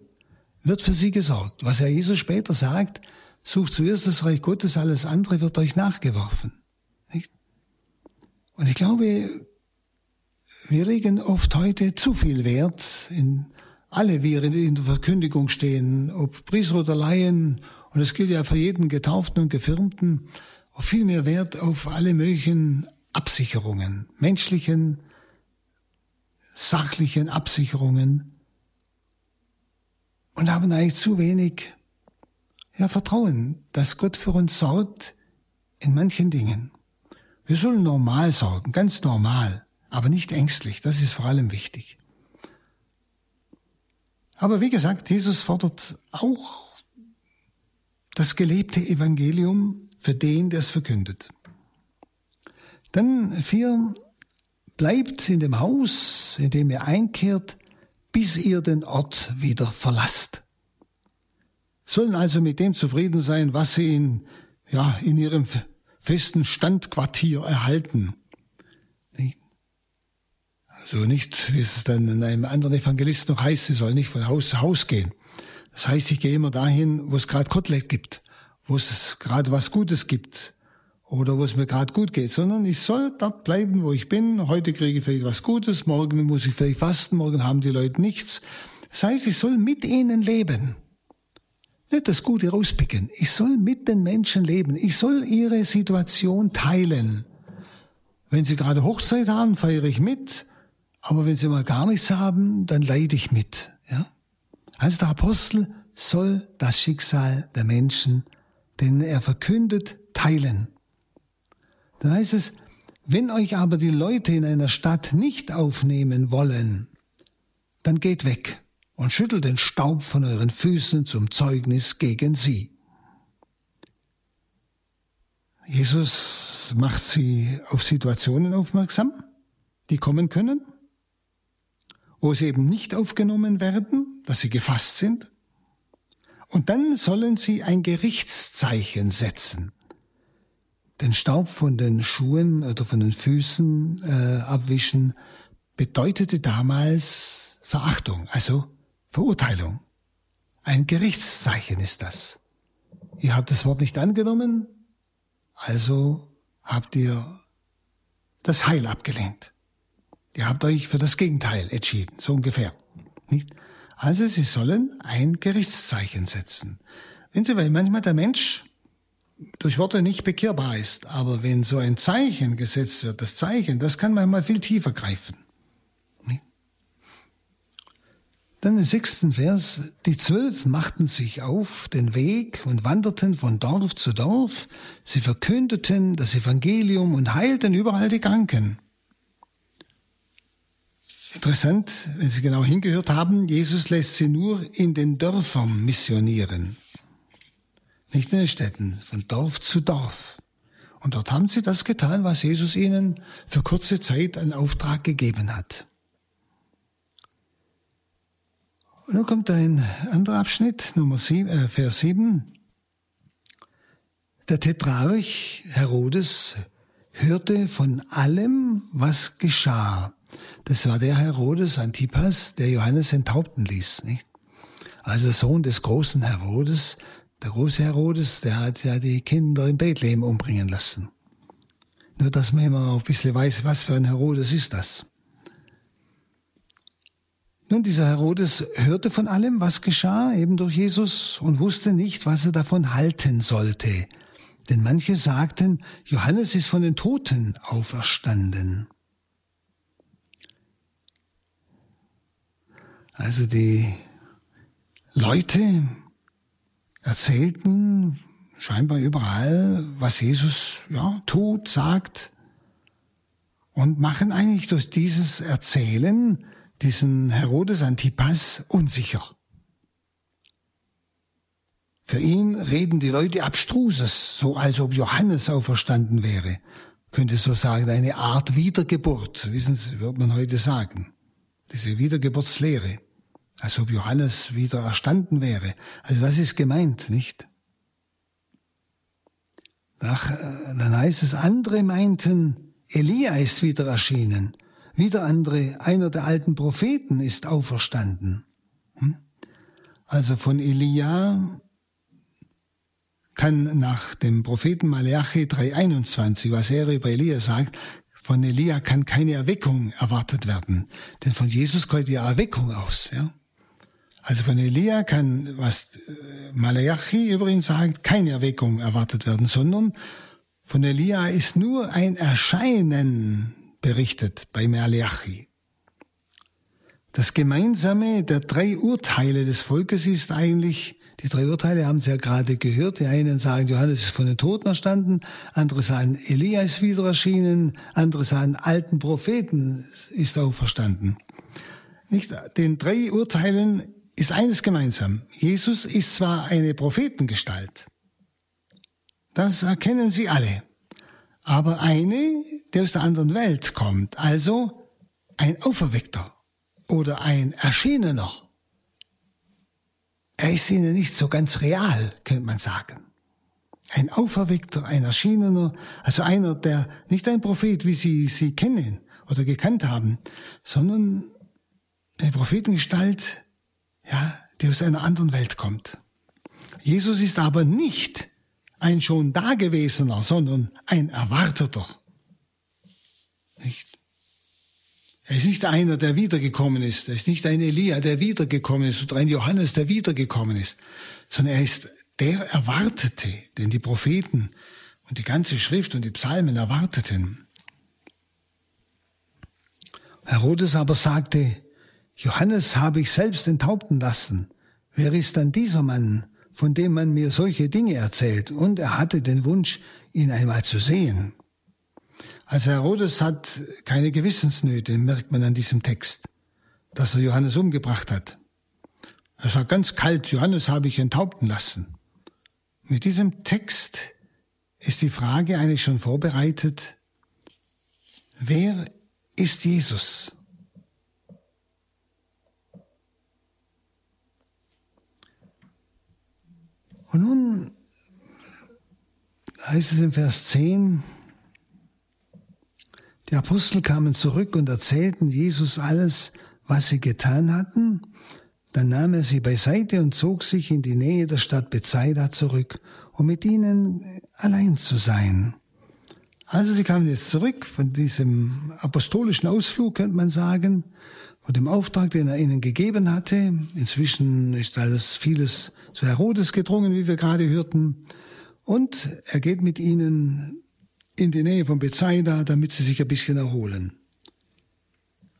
wird für sie gesorgt. Was Herr Jesus später sagt, sucht zuerst das Reich Gottes, alles andere wird euch nachgeworfen. Nicht? Und ich glaube, wir legen oft heute zu viel Wert in alle wir in der Verkündigung stehen, ob Priester oder Laien, und es gilt ja für jeden Getauften und Gefirmten, auf viel mehr Wert auf alle möglichen Absicherungen, menschlichen, sachlichen Absicherungen und haben eigentlich zu wenig ja, Vertrauen, dass Gott für uns sorgt in manchen Dingen. Wir sollen normal sorgen, ganz normal, aber nicht ängstlich. Das ist vor allem wichtig. Aber wie gesagt, Jesus fordert auch das gelebte Evangelium für den, der es verkündet. Dann vier, bleibt in dem Haus, in dem ihr einkehrt, bis ihr den Ort wieder verlasst. Sollen also mit dem zufrieden sein, was sie in, ja, in ihrem festen Standquartier erhalten. Also nicht, wie es dann in einem anderen Evangelist noch heißt, sie sollen nicht von Haus zu Haus gehen. Das heißt, ich gehe immer dahin, wo es gerade Kotelett gibt, wo es gerade was Gutes gibt, oder wo es mir gerade gut geht, sondern ich soll dort bleiben, wo ich bin. Heute kriege ich vielleicht was Gutes, morgen muss ich vielleicht fasten, morgen haben die Leute nichts. Das heißt, ich soll mit ihnen leben. Nicht das Gute rauspicken. Ich soll mit den Menschen leben. Ich soll ihre Situation teilen. Wenn sie gerade Hochzeit haben, feiere ich mit. Aber wenn sie mal gar nichts haben, dann leide ich mit. Ja? Also der Apostel soll das Schicksal der Menschen, denen er verkündet, teilen. Dann heißt es, wenn euch aber die Leute in einer Stadt nicht aufnehmen wollen, dann geht weg und schüttelt den Staub von euren Füßen zum Zeugnis gegen sie. Jesus macht sie auf Situationen aufmerksam, die kommen können, wo sie eben nicht aufgenommen werden, dass sie gefasst sind. Und dann sollen sie ein Gerichtszeichen setzen den Staub von den Schuhen oder von den Füßen äh, abwischen, bedeutete damals Verachtung, also Verurteilung. Ein Gerichtszeichen ist das. Ihr habt das Wort nicht angenommen, also habt ihr das Heil abgelehnt. Ihr habt euch für das Gegenteil entschieden, so ungefähr. Nicht? Also sie sollen ein Gerichtszeichen setzen. Wenn Sie, weil manchmal der Mensch durch Worte nicht bekehrbar ist. Aber wenn so ein Zeichen gesetzt wird, das Zeichen, das kann manchmal viel tiefer greifen. Dann im sechsten Vers, die Zwölf machten sich auf den Weg und wanderten von Dorf zu Dorf. Sie verkündeten das Evangelium und heilten überall die Kranken. Interessant, wenn Sie genau hingehört haben, Jesus lässt sie nur in den Dörfern missionieren. Nicht in den Städten, von Dorf zu Dorf. Und dort haben sie das getan, was Jesus ihnen für kurze Zeit einen Auftrag gegeben hat. Und dann kommt ein anderer Abschnitt, Nummer 7, äh, Vers 7. Der Tetrarch Herodes hörte von allem, was geschah. Das war der Herodes Antipas, der Johannes enthaupten ließ. Nicht? Also Sohn des großen Herodes. Der große Herodes, der hat ja die Kinder in Bethlehem umbringen lassen. Nur, dass man immer auch ein bisschen weiß, was für ein Herodes ist das. Nun, dieser Herodes hörte von allem, was geschah, eben durch Jesus, und wusste nicht, was er davon halten sollte. Denn manche sagten, Johannes ist von den Toten auferstanden. Also die Leute erzählten scheinbar überall, was Jesus ja, tut, sagt und machen eigentlich durch dieses Erzählen diesen Herodes Antipas unsicher. Für ihn reden die Leute abstruses, so als ob Johannes auferstanden wäre. Könnte so sagen, eine Art Wiedergeburt, wissen Sie, würde man heute sagen. Diese Wiedergeburtslehre. Als ob Johannes wieder erstanden wäre. Also das ist gemeint, nicht? Nach, äh, dann heißt es, andere meinten, Elia ist wieder erschienen. Wieder andere, einer der alten Propheten ist auferstanden. Hm? Also von Elia kann nach dem Propheten Malachi 3,21, was er über Elia sagt, von Elia kann keine Erweckung erwartet werden. Denn von Jesus geht ja Erweckung aus. Ja? Also von Elia kann, was äh, Malachi übrigens sagt, keine Erweckung erwartet werden, sondern von Elia ist nur ein Erscheinen berichtet bei Merliachi. Das Gemeinsame der drei Urteile des Volkes ist eigentlich, die drei Urteile haben Sie ja gerade gehört, die einen sagen, Johannes ist von den Toten erstanden, andere sagen, Elia ist wieder erschienen, andere sagen, alten Propheten ist auferstanden. Nicht, den drei Urteilen ist eines gemeinsam. Jesus ist zwar eine Prophetengestalt, das erkennen Sie alle, aber eine, der aus der anderen Welt kommt, also ein Auferweckter oder ein Erschienener. Er ist ihnen nicht so ganz real, könnte man sagen. Ein Auferweckter, ein Erschienener, also einer, der nicht ein Prophet, wie Sie sie kennen oder gekannt haben, sondern eine Prophetengestalt, ja, die aus einer anderen Welt kommt. Jesus ist aber nicht ein schon Dagewesener, sondern ein Erwarteter. Nicht? Er ist nicht einer, der wiedergekommen ist. Er ist nicht ein Elia, der wiedergekommen ist oder ein Johannes, der wiedergekommen ist, sondern er ist der Erwartete, den die Propheten und die ganze Schrift und die Psalmen erwarteten. Herodes aber sagte, Johannes habe ich selbst enthaupten lassen. Wer ist dann dieser Mann, von dem man mir solche Dinge erzählt? Und er hatte den Wunsch, ihn einmal zu sehen. Also Herodes hat keine Gewissensnöte, merkt man an diesem Text, dass er Johannes umgebracht hat. Er sagt ganz kalt, Johannes habe ich enthaupten lassen. Mit diesem Text ist die Frage eigentlich schon vorbereitet, wer ist Jesus? Und nun heißt es im Vers 10, die Apostel kamen zurück und erzählten Jesus alles, was sie getan hatten. Dann nahm er sie beiseite und zog sich in die Nähe der Stadt Bethsaida zurück, um mit ihnen allein zu sein. Also sie kamen jetzt zurück von diesem apostolischen Ausflug, könnte man sagen, von dem Auftrag, den er ihnen gegeben hatte. Inzwischen ist alles vieles zu Herodes gedrungen, wie wir gerade hörten. Und er geht mit ihnen in die Nähe von Bethsaida, damit sie sich ein bisschen erholen.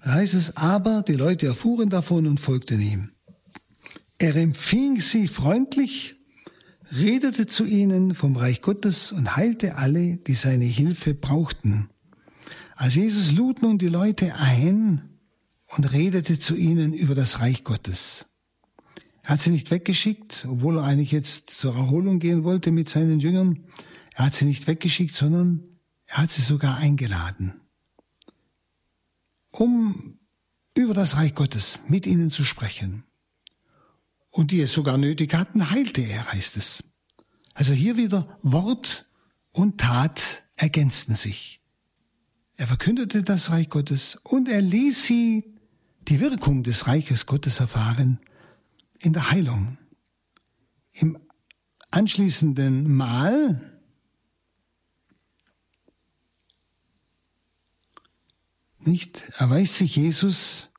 Da heißt es, aber die Leute erfuhren davon und folgten ihm. Er empfing sie freundlich, redete zu ihnen vom Reich Gottes und heilte alle, die seine Hilfe brauchten. Also Jesus lud nun die Leute ein und redete zu ihnen über das Reich Gottes. Er hat sie nicht weggeschickt, obwohl er eigentlich jetzt zur Erholung gehen wollte mit seinen Jüngern. Er hat sie nicht weggeschickt, sondern er hat sie sogar eingeladen, um über das Reich Gottes mit ihnen zu sprechen. Und die es sogar nötig hatten, heilte er, heißt es. Also hier wieder Wort und Tat ergänzten sich. Er verkündete das Reich Gottes und er ließ sie die Wirkung des Reiches Gottes erfahren in der Heilung. Im anschließenden Mal nicht erweist sich Jesus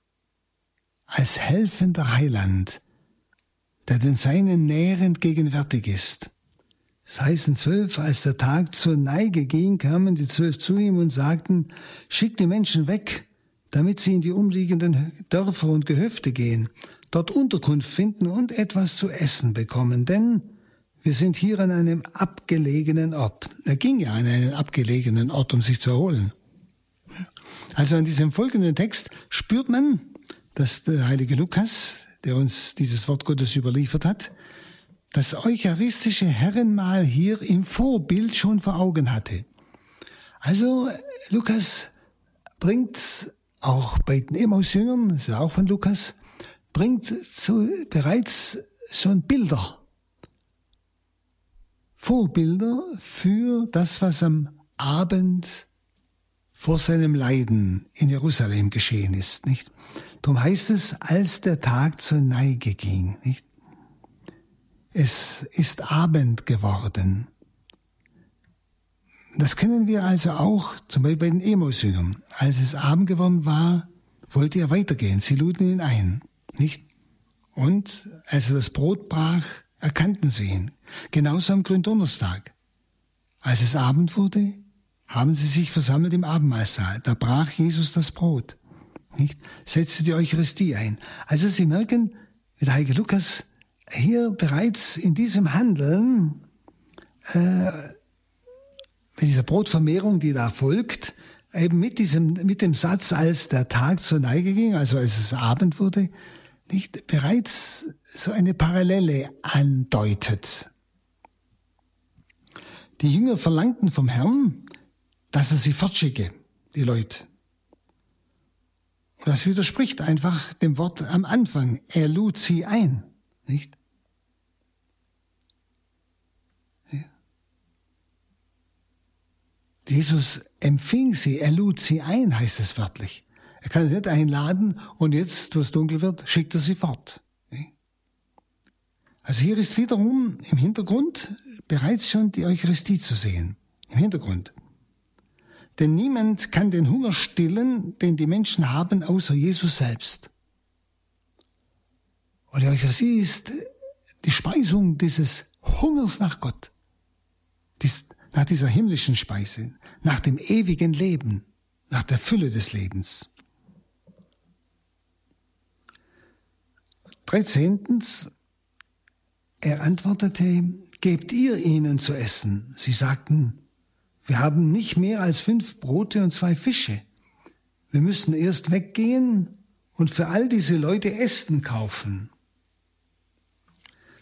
als helfender Heiland, der den Seinen nährend gegenwärtig ist. Es heißt in zwölf, als der Tag zur Neige ging, kamen die zwölf zu ihm und sagten, schick die Menschen weg, damit sie in die umliegenden Dörfer und Gehöfte gehen, dort Unterkunft finden und etwas zu essen bekommen, denn wir sind hier an einem abgelegenen Ort. Er ging ja an einen abgelegenen Ort, um sich zu erholen. Also in diesem folgenden Text spürt man, dass der heilige Lukas, der uns dieses Wort Gottes überliefert hat, das eucharistische Herrenmahl hier im Vorbild schon vor Augen hatte. Also Lukas bringt auch bei den Emmaus-Jüngern, das ist auch von Lukas, bringt so bereits schon Bilder, Vorbilder für das, was am Abend vor seinem Leiden in Jerusalem geschehen ist, nicht? Darum heißt es, als der Tag zur Neige ging, nicht? Es ist Abend geworden. Das kennen wir also auch, zum Beispiel bei den Emos-Jüngern. Als es Abend geworden war, wollte er weitergehen. Sie luden ihn ein, nicht? Und als er das Brot brach, erkannten sie ihn. Genauso am Gründonnerstag. Als es Abend wurde, haben sie sich versammelt im Abendmahlsaal. Da brach Jesus das Brot. Nicht? Setzte die Eucharistie ein. Also Sie merken, wie der Heilige Lukas hier bereits in diesem Handeln, äh, mit dieser Brotvermehrung, die da folgt, eben mit diesem, mit dem Satz, als der Tag zur Neige ging, also als es Abend wurde, nicht bereits so eine Parallele andeutet. Die Jünger verlangten vom Herrn, dass er sie fortschicke, die Leute. Das widerspricht einfach dem Wort am Anfang. Er lud sie ein, nicht? Jesus empfing sie, er lud sie ein, heißt es wörtlich. Er kann sie nicht einladen und jetzt, wo es dunkel wird, schickt er sie fort. Also hier ist wiederum im Hintergrund bereits schon die Eucharistie zu sehen. Im Hintergrund. Denn niemand kann den Hunger stillen, den die Menschen haben, außer Jesus selbst. Und die Eucharistie ist die Speisung dieses Hungers nach Gott, nach dieser himmlischen Speise, nach dem ewigen Leben, nach der Fülle des Lebens. Dreizehntens, er antwortete, gebt ihr ihnen zu essen. Sie sagten, wir haben nicht mehr als fünf Brote und zwei Fische. Wir müssen erst weggehen und für all diese Leute Essen kaufen.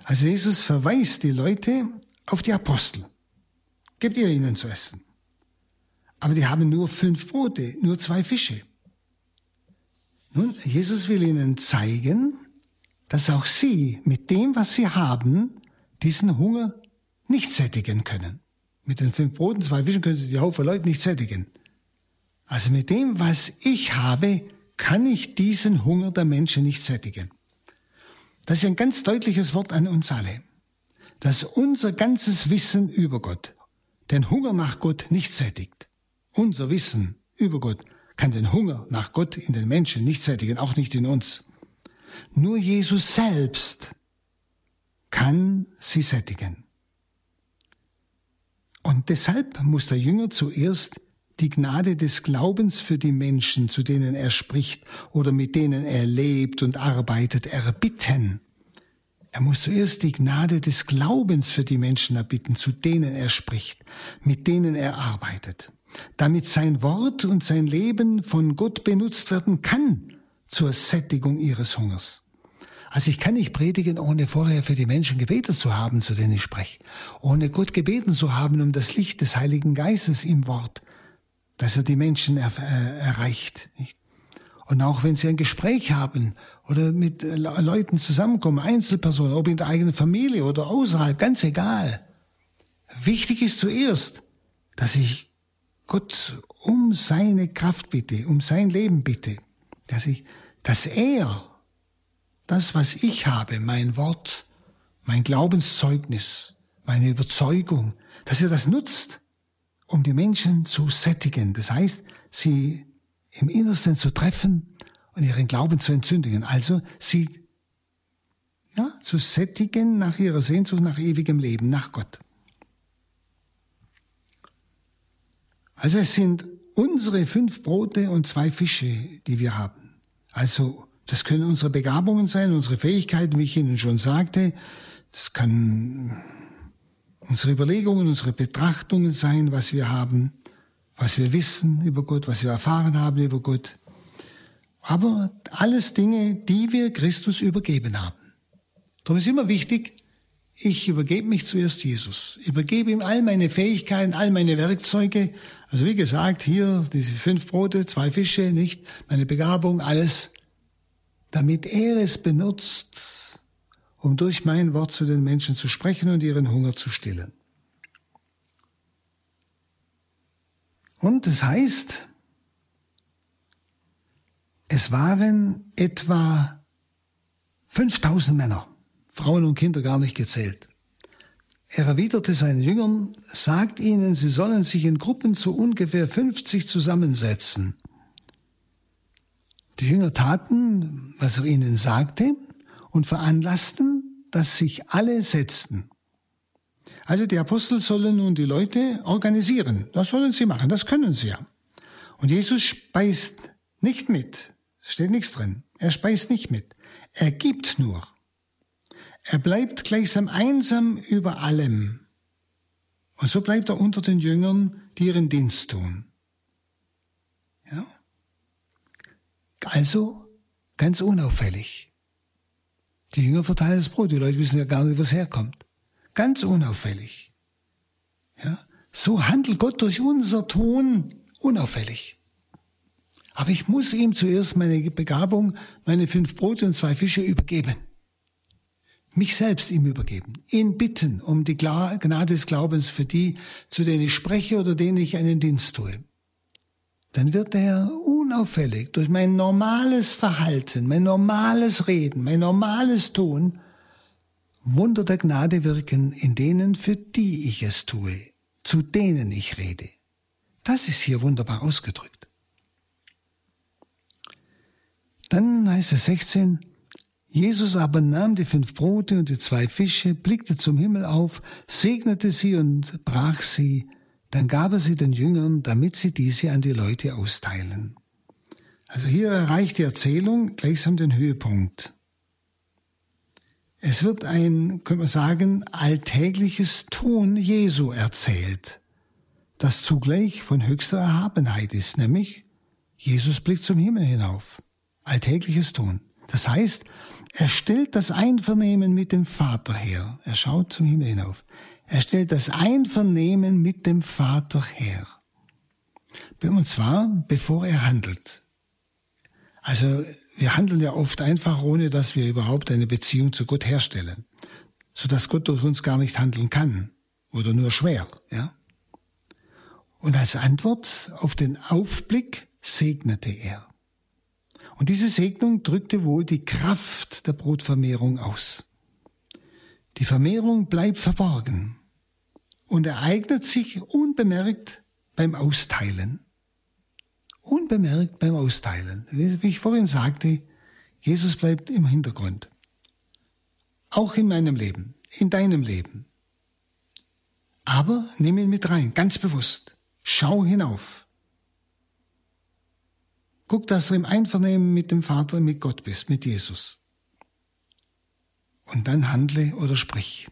Also Jesus verweist die Leute auf die Apostel. Gebt ihr ihnen zu essen. Aber die haben nur fünf Brote, nur zwei Fische. Nun, Jesus will ihnen zeigen, dass auch sie mit dem, was sie haben, diesen Hunger nicht sättigen können. Mit den fünf Broten, zwei Fischen können sie die Haufen Leute nicht sättigen. Also mit dem, was ich habe, kann ich diesen Hunger der Menschen nicht sättigen. Das ist ein ganz deutliches Wort an uns alle, dass unser ganzes Wissen über Gott den Hunger nach Gott nicht sättigt. Unser Wissen über Gott kann den Hunger nach Gott in den Menschen nicht sättigen, auch nicht in uns. Nur Jesus selbst kann sie sättigen. Und deshalb muss der Jünger zuerst die Gnade des Glaubens für die Menschen, zu denen er spricht oder mit denen er lebt und arbeitet, erbitten. Er muss zuerst die Gnade des Glaubens für die Menschen erbitten, zu denen er spricht, mit denen er arbeitet, damit sein Wort und sein Leben von Gott benutzt werden kann zur Sättigung ihres Hungers. Also ich kann nicht predigen, ohne vorher für die Menschen gebetet zu haben, zu denen ich spreche, ohne Gott gebeten zu haben um das Licht des Heiligen Geistes im Wort, dass er die Menschen er, äh, erreicht. Nicht? Und auch wenn sie ein Gespräch haben oder mit Leuten zusammenkommen, Einzelpersonen, ob in der eigenen Familie oder außerhalb, ganz egal. Wichtig ist zuerst, dass ich Gott um seine Kraft bitte, um sein Leben bitte, dass ich, dass er das, was ich habe, mein Wort, mein Glaubenszeugnis, meine Überzeugung, dass er das nutzt, um die Menschen zu sättigen. Das heißt, sie im Innersten zu treffen und ihren Glauben zu entzündigen. Also sie ja, zu sättigen nach ihrer Sehnsucht nach ewigem Leben, nach Gott. Also es sind unsere fünf Brote und zwei Fische, die wir haben. Also das können unsere Begabungen sein, unsere Fähigkeiten, wie ich Ihnen schon sagte. Das kann unsere Überlegungen, unsere Betrachtungen sein, was wir haben was wir wissen über Gott, was wir erfahren haben über Gott. Aber alles Dinge, die wir Christus übergeben haben. Darum ist immer wichtig, ich übergebe mich zuerst Jesus. Übergebe ihm all meine Fähigkeiten, all meine Werkzeuge. Also wie gesagt, hier diese fünf Brote, zwei Fische, nicht meine Begabung, alles, damit er es benutzt, um durch mein Wort zu den Menschen zu sprechen und ihren Hunger zu stillen. Und das heißt, es waren etwa 5000 Männer, Frauen und Kinder gar nicht gezählt. Er erwiderte seinen Jüngern, sagt ihnen, sie sollen sich in Gruppen zu ungefähr 50 zusammensetzen. Die Jünger taten, was er ihnen sagte, und veranlassten, dass sich alle setzten. Also die Apostel sollen nun die Leute organisieren. Das sollen sie machen, das können sie ja. Und Jesus speist nicht mit. Steht nichts drin. Er speist nicht mit. Er gibt nur. Er bleibt gleichsam einsam über allem. Und so bleibt er unter den Jüngern, die ihren Dienst tun. Ja? Also ganz unauffällig. Die Jünger verteilen das Brot. Die Leute wissen ja gar nicht, was herkommt. Ganz unauffällig. Ja? So handelt Gott durch unser Ton unauffällig. Aber ich muss ihm zuerst meine Begabung, meine fünf Brote und zwei Fische übergeben. Mich selbst ihm übergeben. Ihn bitten um die Gnade des Glaubens für die, zu denen ich spreche oder denen ich einen Dienst tue. Dann wird er unauffällig durch mein normales Verhalten, mein normales Reden, mein normales Tun Wunder der Gnade wirken in denen, für die ich es tue, zu denen ich rede. Das ist hier wunderbar ausgedrückt. Dann heißt es 16, Jesus aber nahm die fünf Brote und die zwei Fische, blickte zum Himmel auf, segnete sie und brach sie, dann gab er sie den Jüngern, damit sie diese an die Leute austeilen. Also hier erreicht die Erzählung gleichsam den Höhepunkt. Es wird ein, können wir sagen, alltägliches Tun Jesu erzählt, das zugleich von höchster Erhabenheit ist, nämlich Jesus blickt zum Himmel hinauf. Alltägliches Tun. Das heißt, er stellt das Einvernehmen mit dem Vater her. Er schaut zum Himmel hinauf. Er stellt das Einvernehmen mit dem Vater her. Und zwar, bevor er handelt. Also wir handeln ja oft einfach, ohne dass wir überhaupt eine Beziehung zu Gott herstellen, sodass Gott durch uns gar nicht handeln kann oder nur schwer. Ja? Und als Antwort auf den Aufblick segnete er. Und diese Segnung drückte wohl die Kraft der Brotvermehrung aus. Die Vermehrung bleibt verborgen und ereignet sich unbemerkt beim Austeilen unbemerkt beim Austeilen. Wie ich vorhin sagte, Jesus bleibt im Hintergrund. Auch in meinem Leben, in deinem Leben. Aber nimm ihn mit rein, ganz bewusst. Schau hinauf. Guck, dass du im Einvernehmen mit dem Vater und mit Gott bist, mit Jesus. und dann handle oder sprich.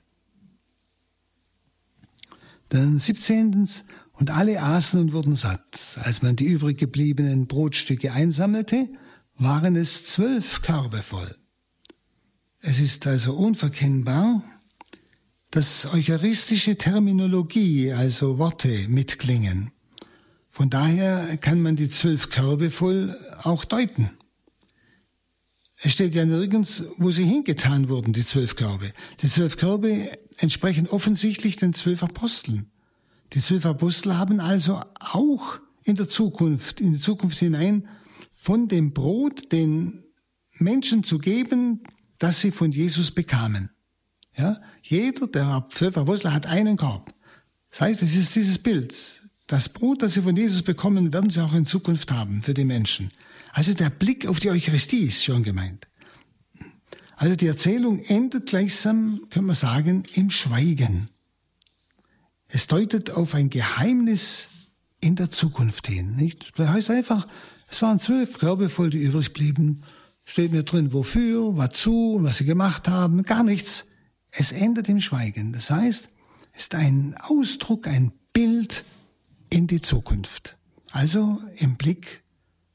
Dann 17. Und alle aßen und wurden satt. Als man die übrig gebliebenen Brotstücke einsammelte, waren es zwölf Körbe voll. Es ist also unverkennbar, dass eucharistische Terminologie, also Worte, mitklingen. Von daher kann man die zwölf Körbe voll auch deuten. Es steht ja nirgends, wo sie hingetan wurden, die zwölf Körbe. Die zwölf Körbe entsprechen offensichtlich den zwölf Aposteln. Die zwölf Apostel haben also auch in der Zukunft, in die Zukunft hinein, von dem Brot den Menschen zu geben, das sie von Jesus bekamen. Ja, jeder der zwölf Apostel hat einen Korb. Das heißt, es ist dieses Bild. Das Brot, das sie von Jesus bekommen, werden sie auch in Zukunft haben für die Menschen. Also der Blick auf die Eucharistie ist schon gemeint. Also die Erzählung endet gleichsam, können wir sagen, im Schweigen. Es deutet auf ein Geheimnis in der Zukunft hin. Nicht? Das heißt einfach, es waren zwölf Körbe voll, die übrig blieben. Steht mir drin, wofür, wozu, was sie gemacht haben, gar nichts. Es endet im Schweigen. Das heißt, es ist ein Ausdruck, ein Bild in die Zukunft. Also im Blick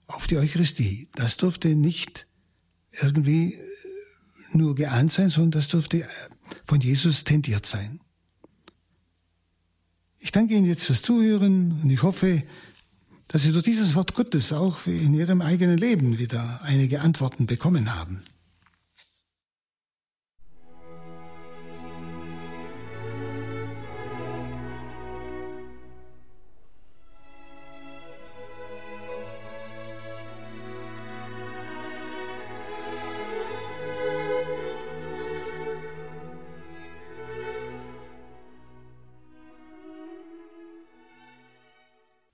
auf die Eucharistie. Das durfte nicht irgendwie nur geahnt sein, sondern das durfte äh, von Jesus tendiert sein. Ich danke Ihnen jetzt fürs Zuhören und ich hoffe, dass Sie durch dieses Wort Gottes auch in Ihrem eigenen Leben wieder einige Antworten bekommen haben.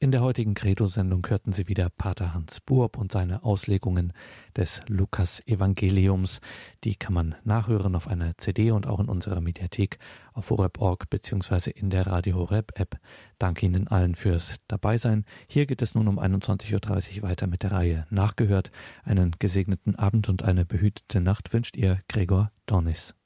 In der heutigen Credo-Sendung hörten Sie wieder Pater Hans Burb und seine Auslegungen des Lukas-Evangeliums. Die kann man nachhören auf einer CD und auch in unserer Mediathek auf horeb.org beziehungsweise in der Radio Horeb App. Danke Ihnen allen fürs Dabeisein. Hier geht es nun um 21.30 Uhr weiter mit der Reihe Nachgehört. Einen gesegneten Abend und eine behütete Nacht wünscht Ihr Gregor Dornis.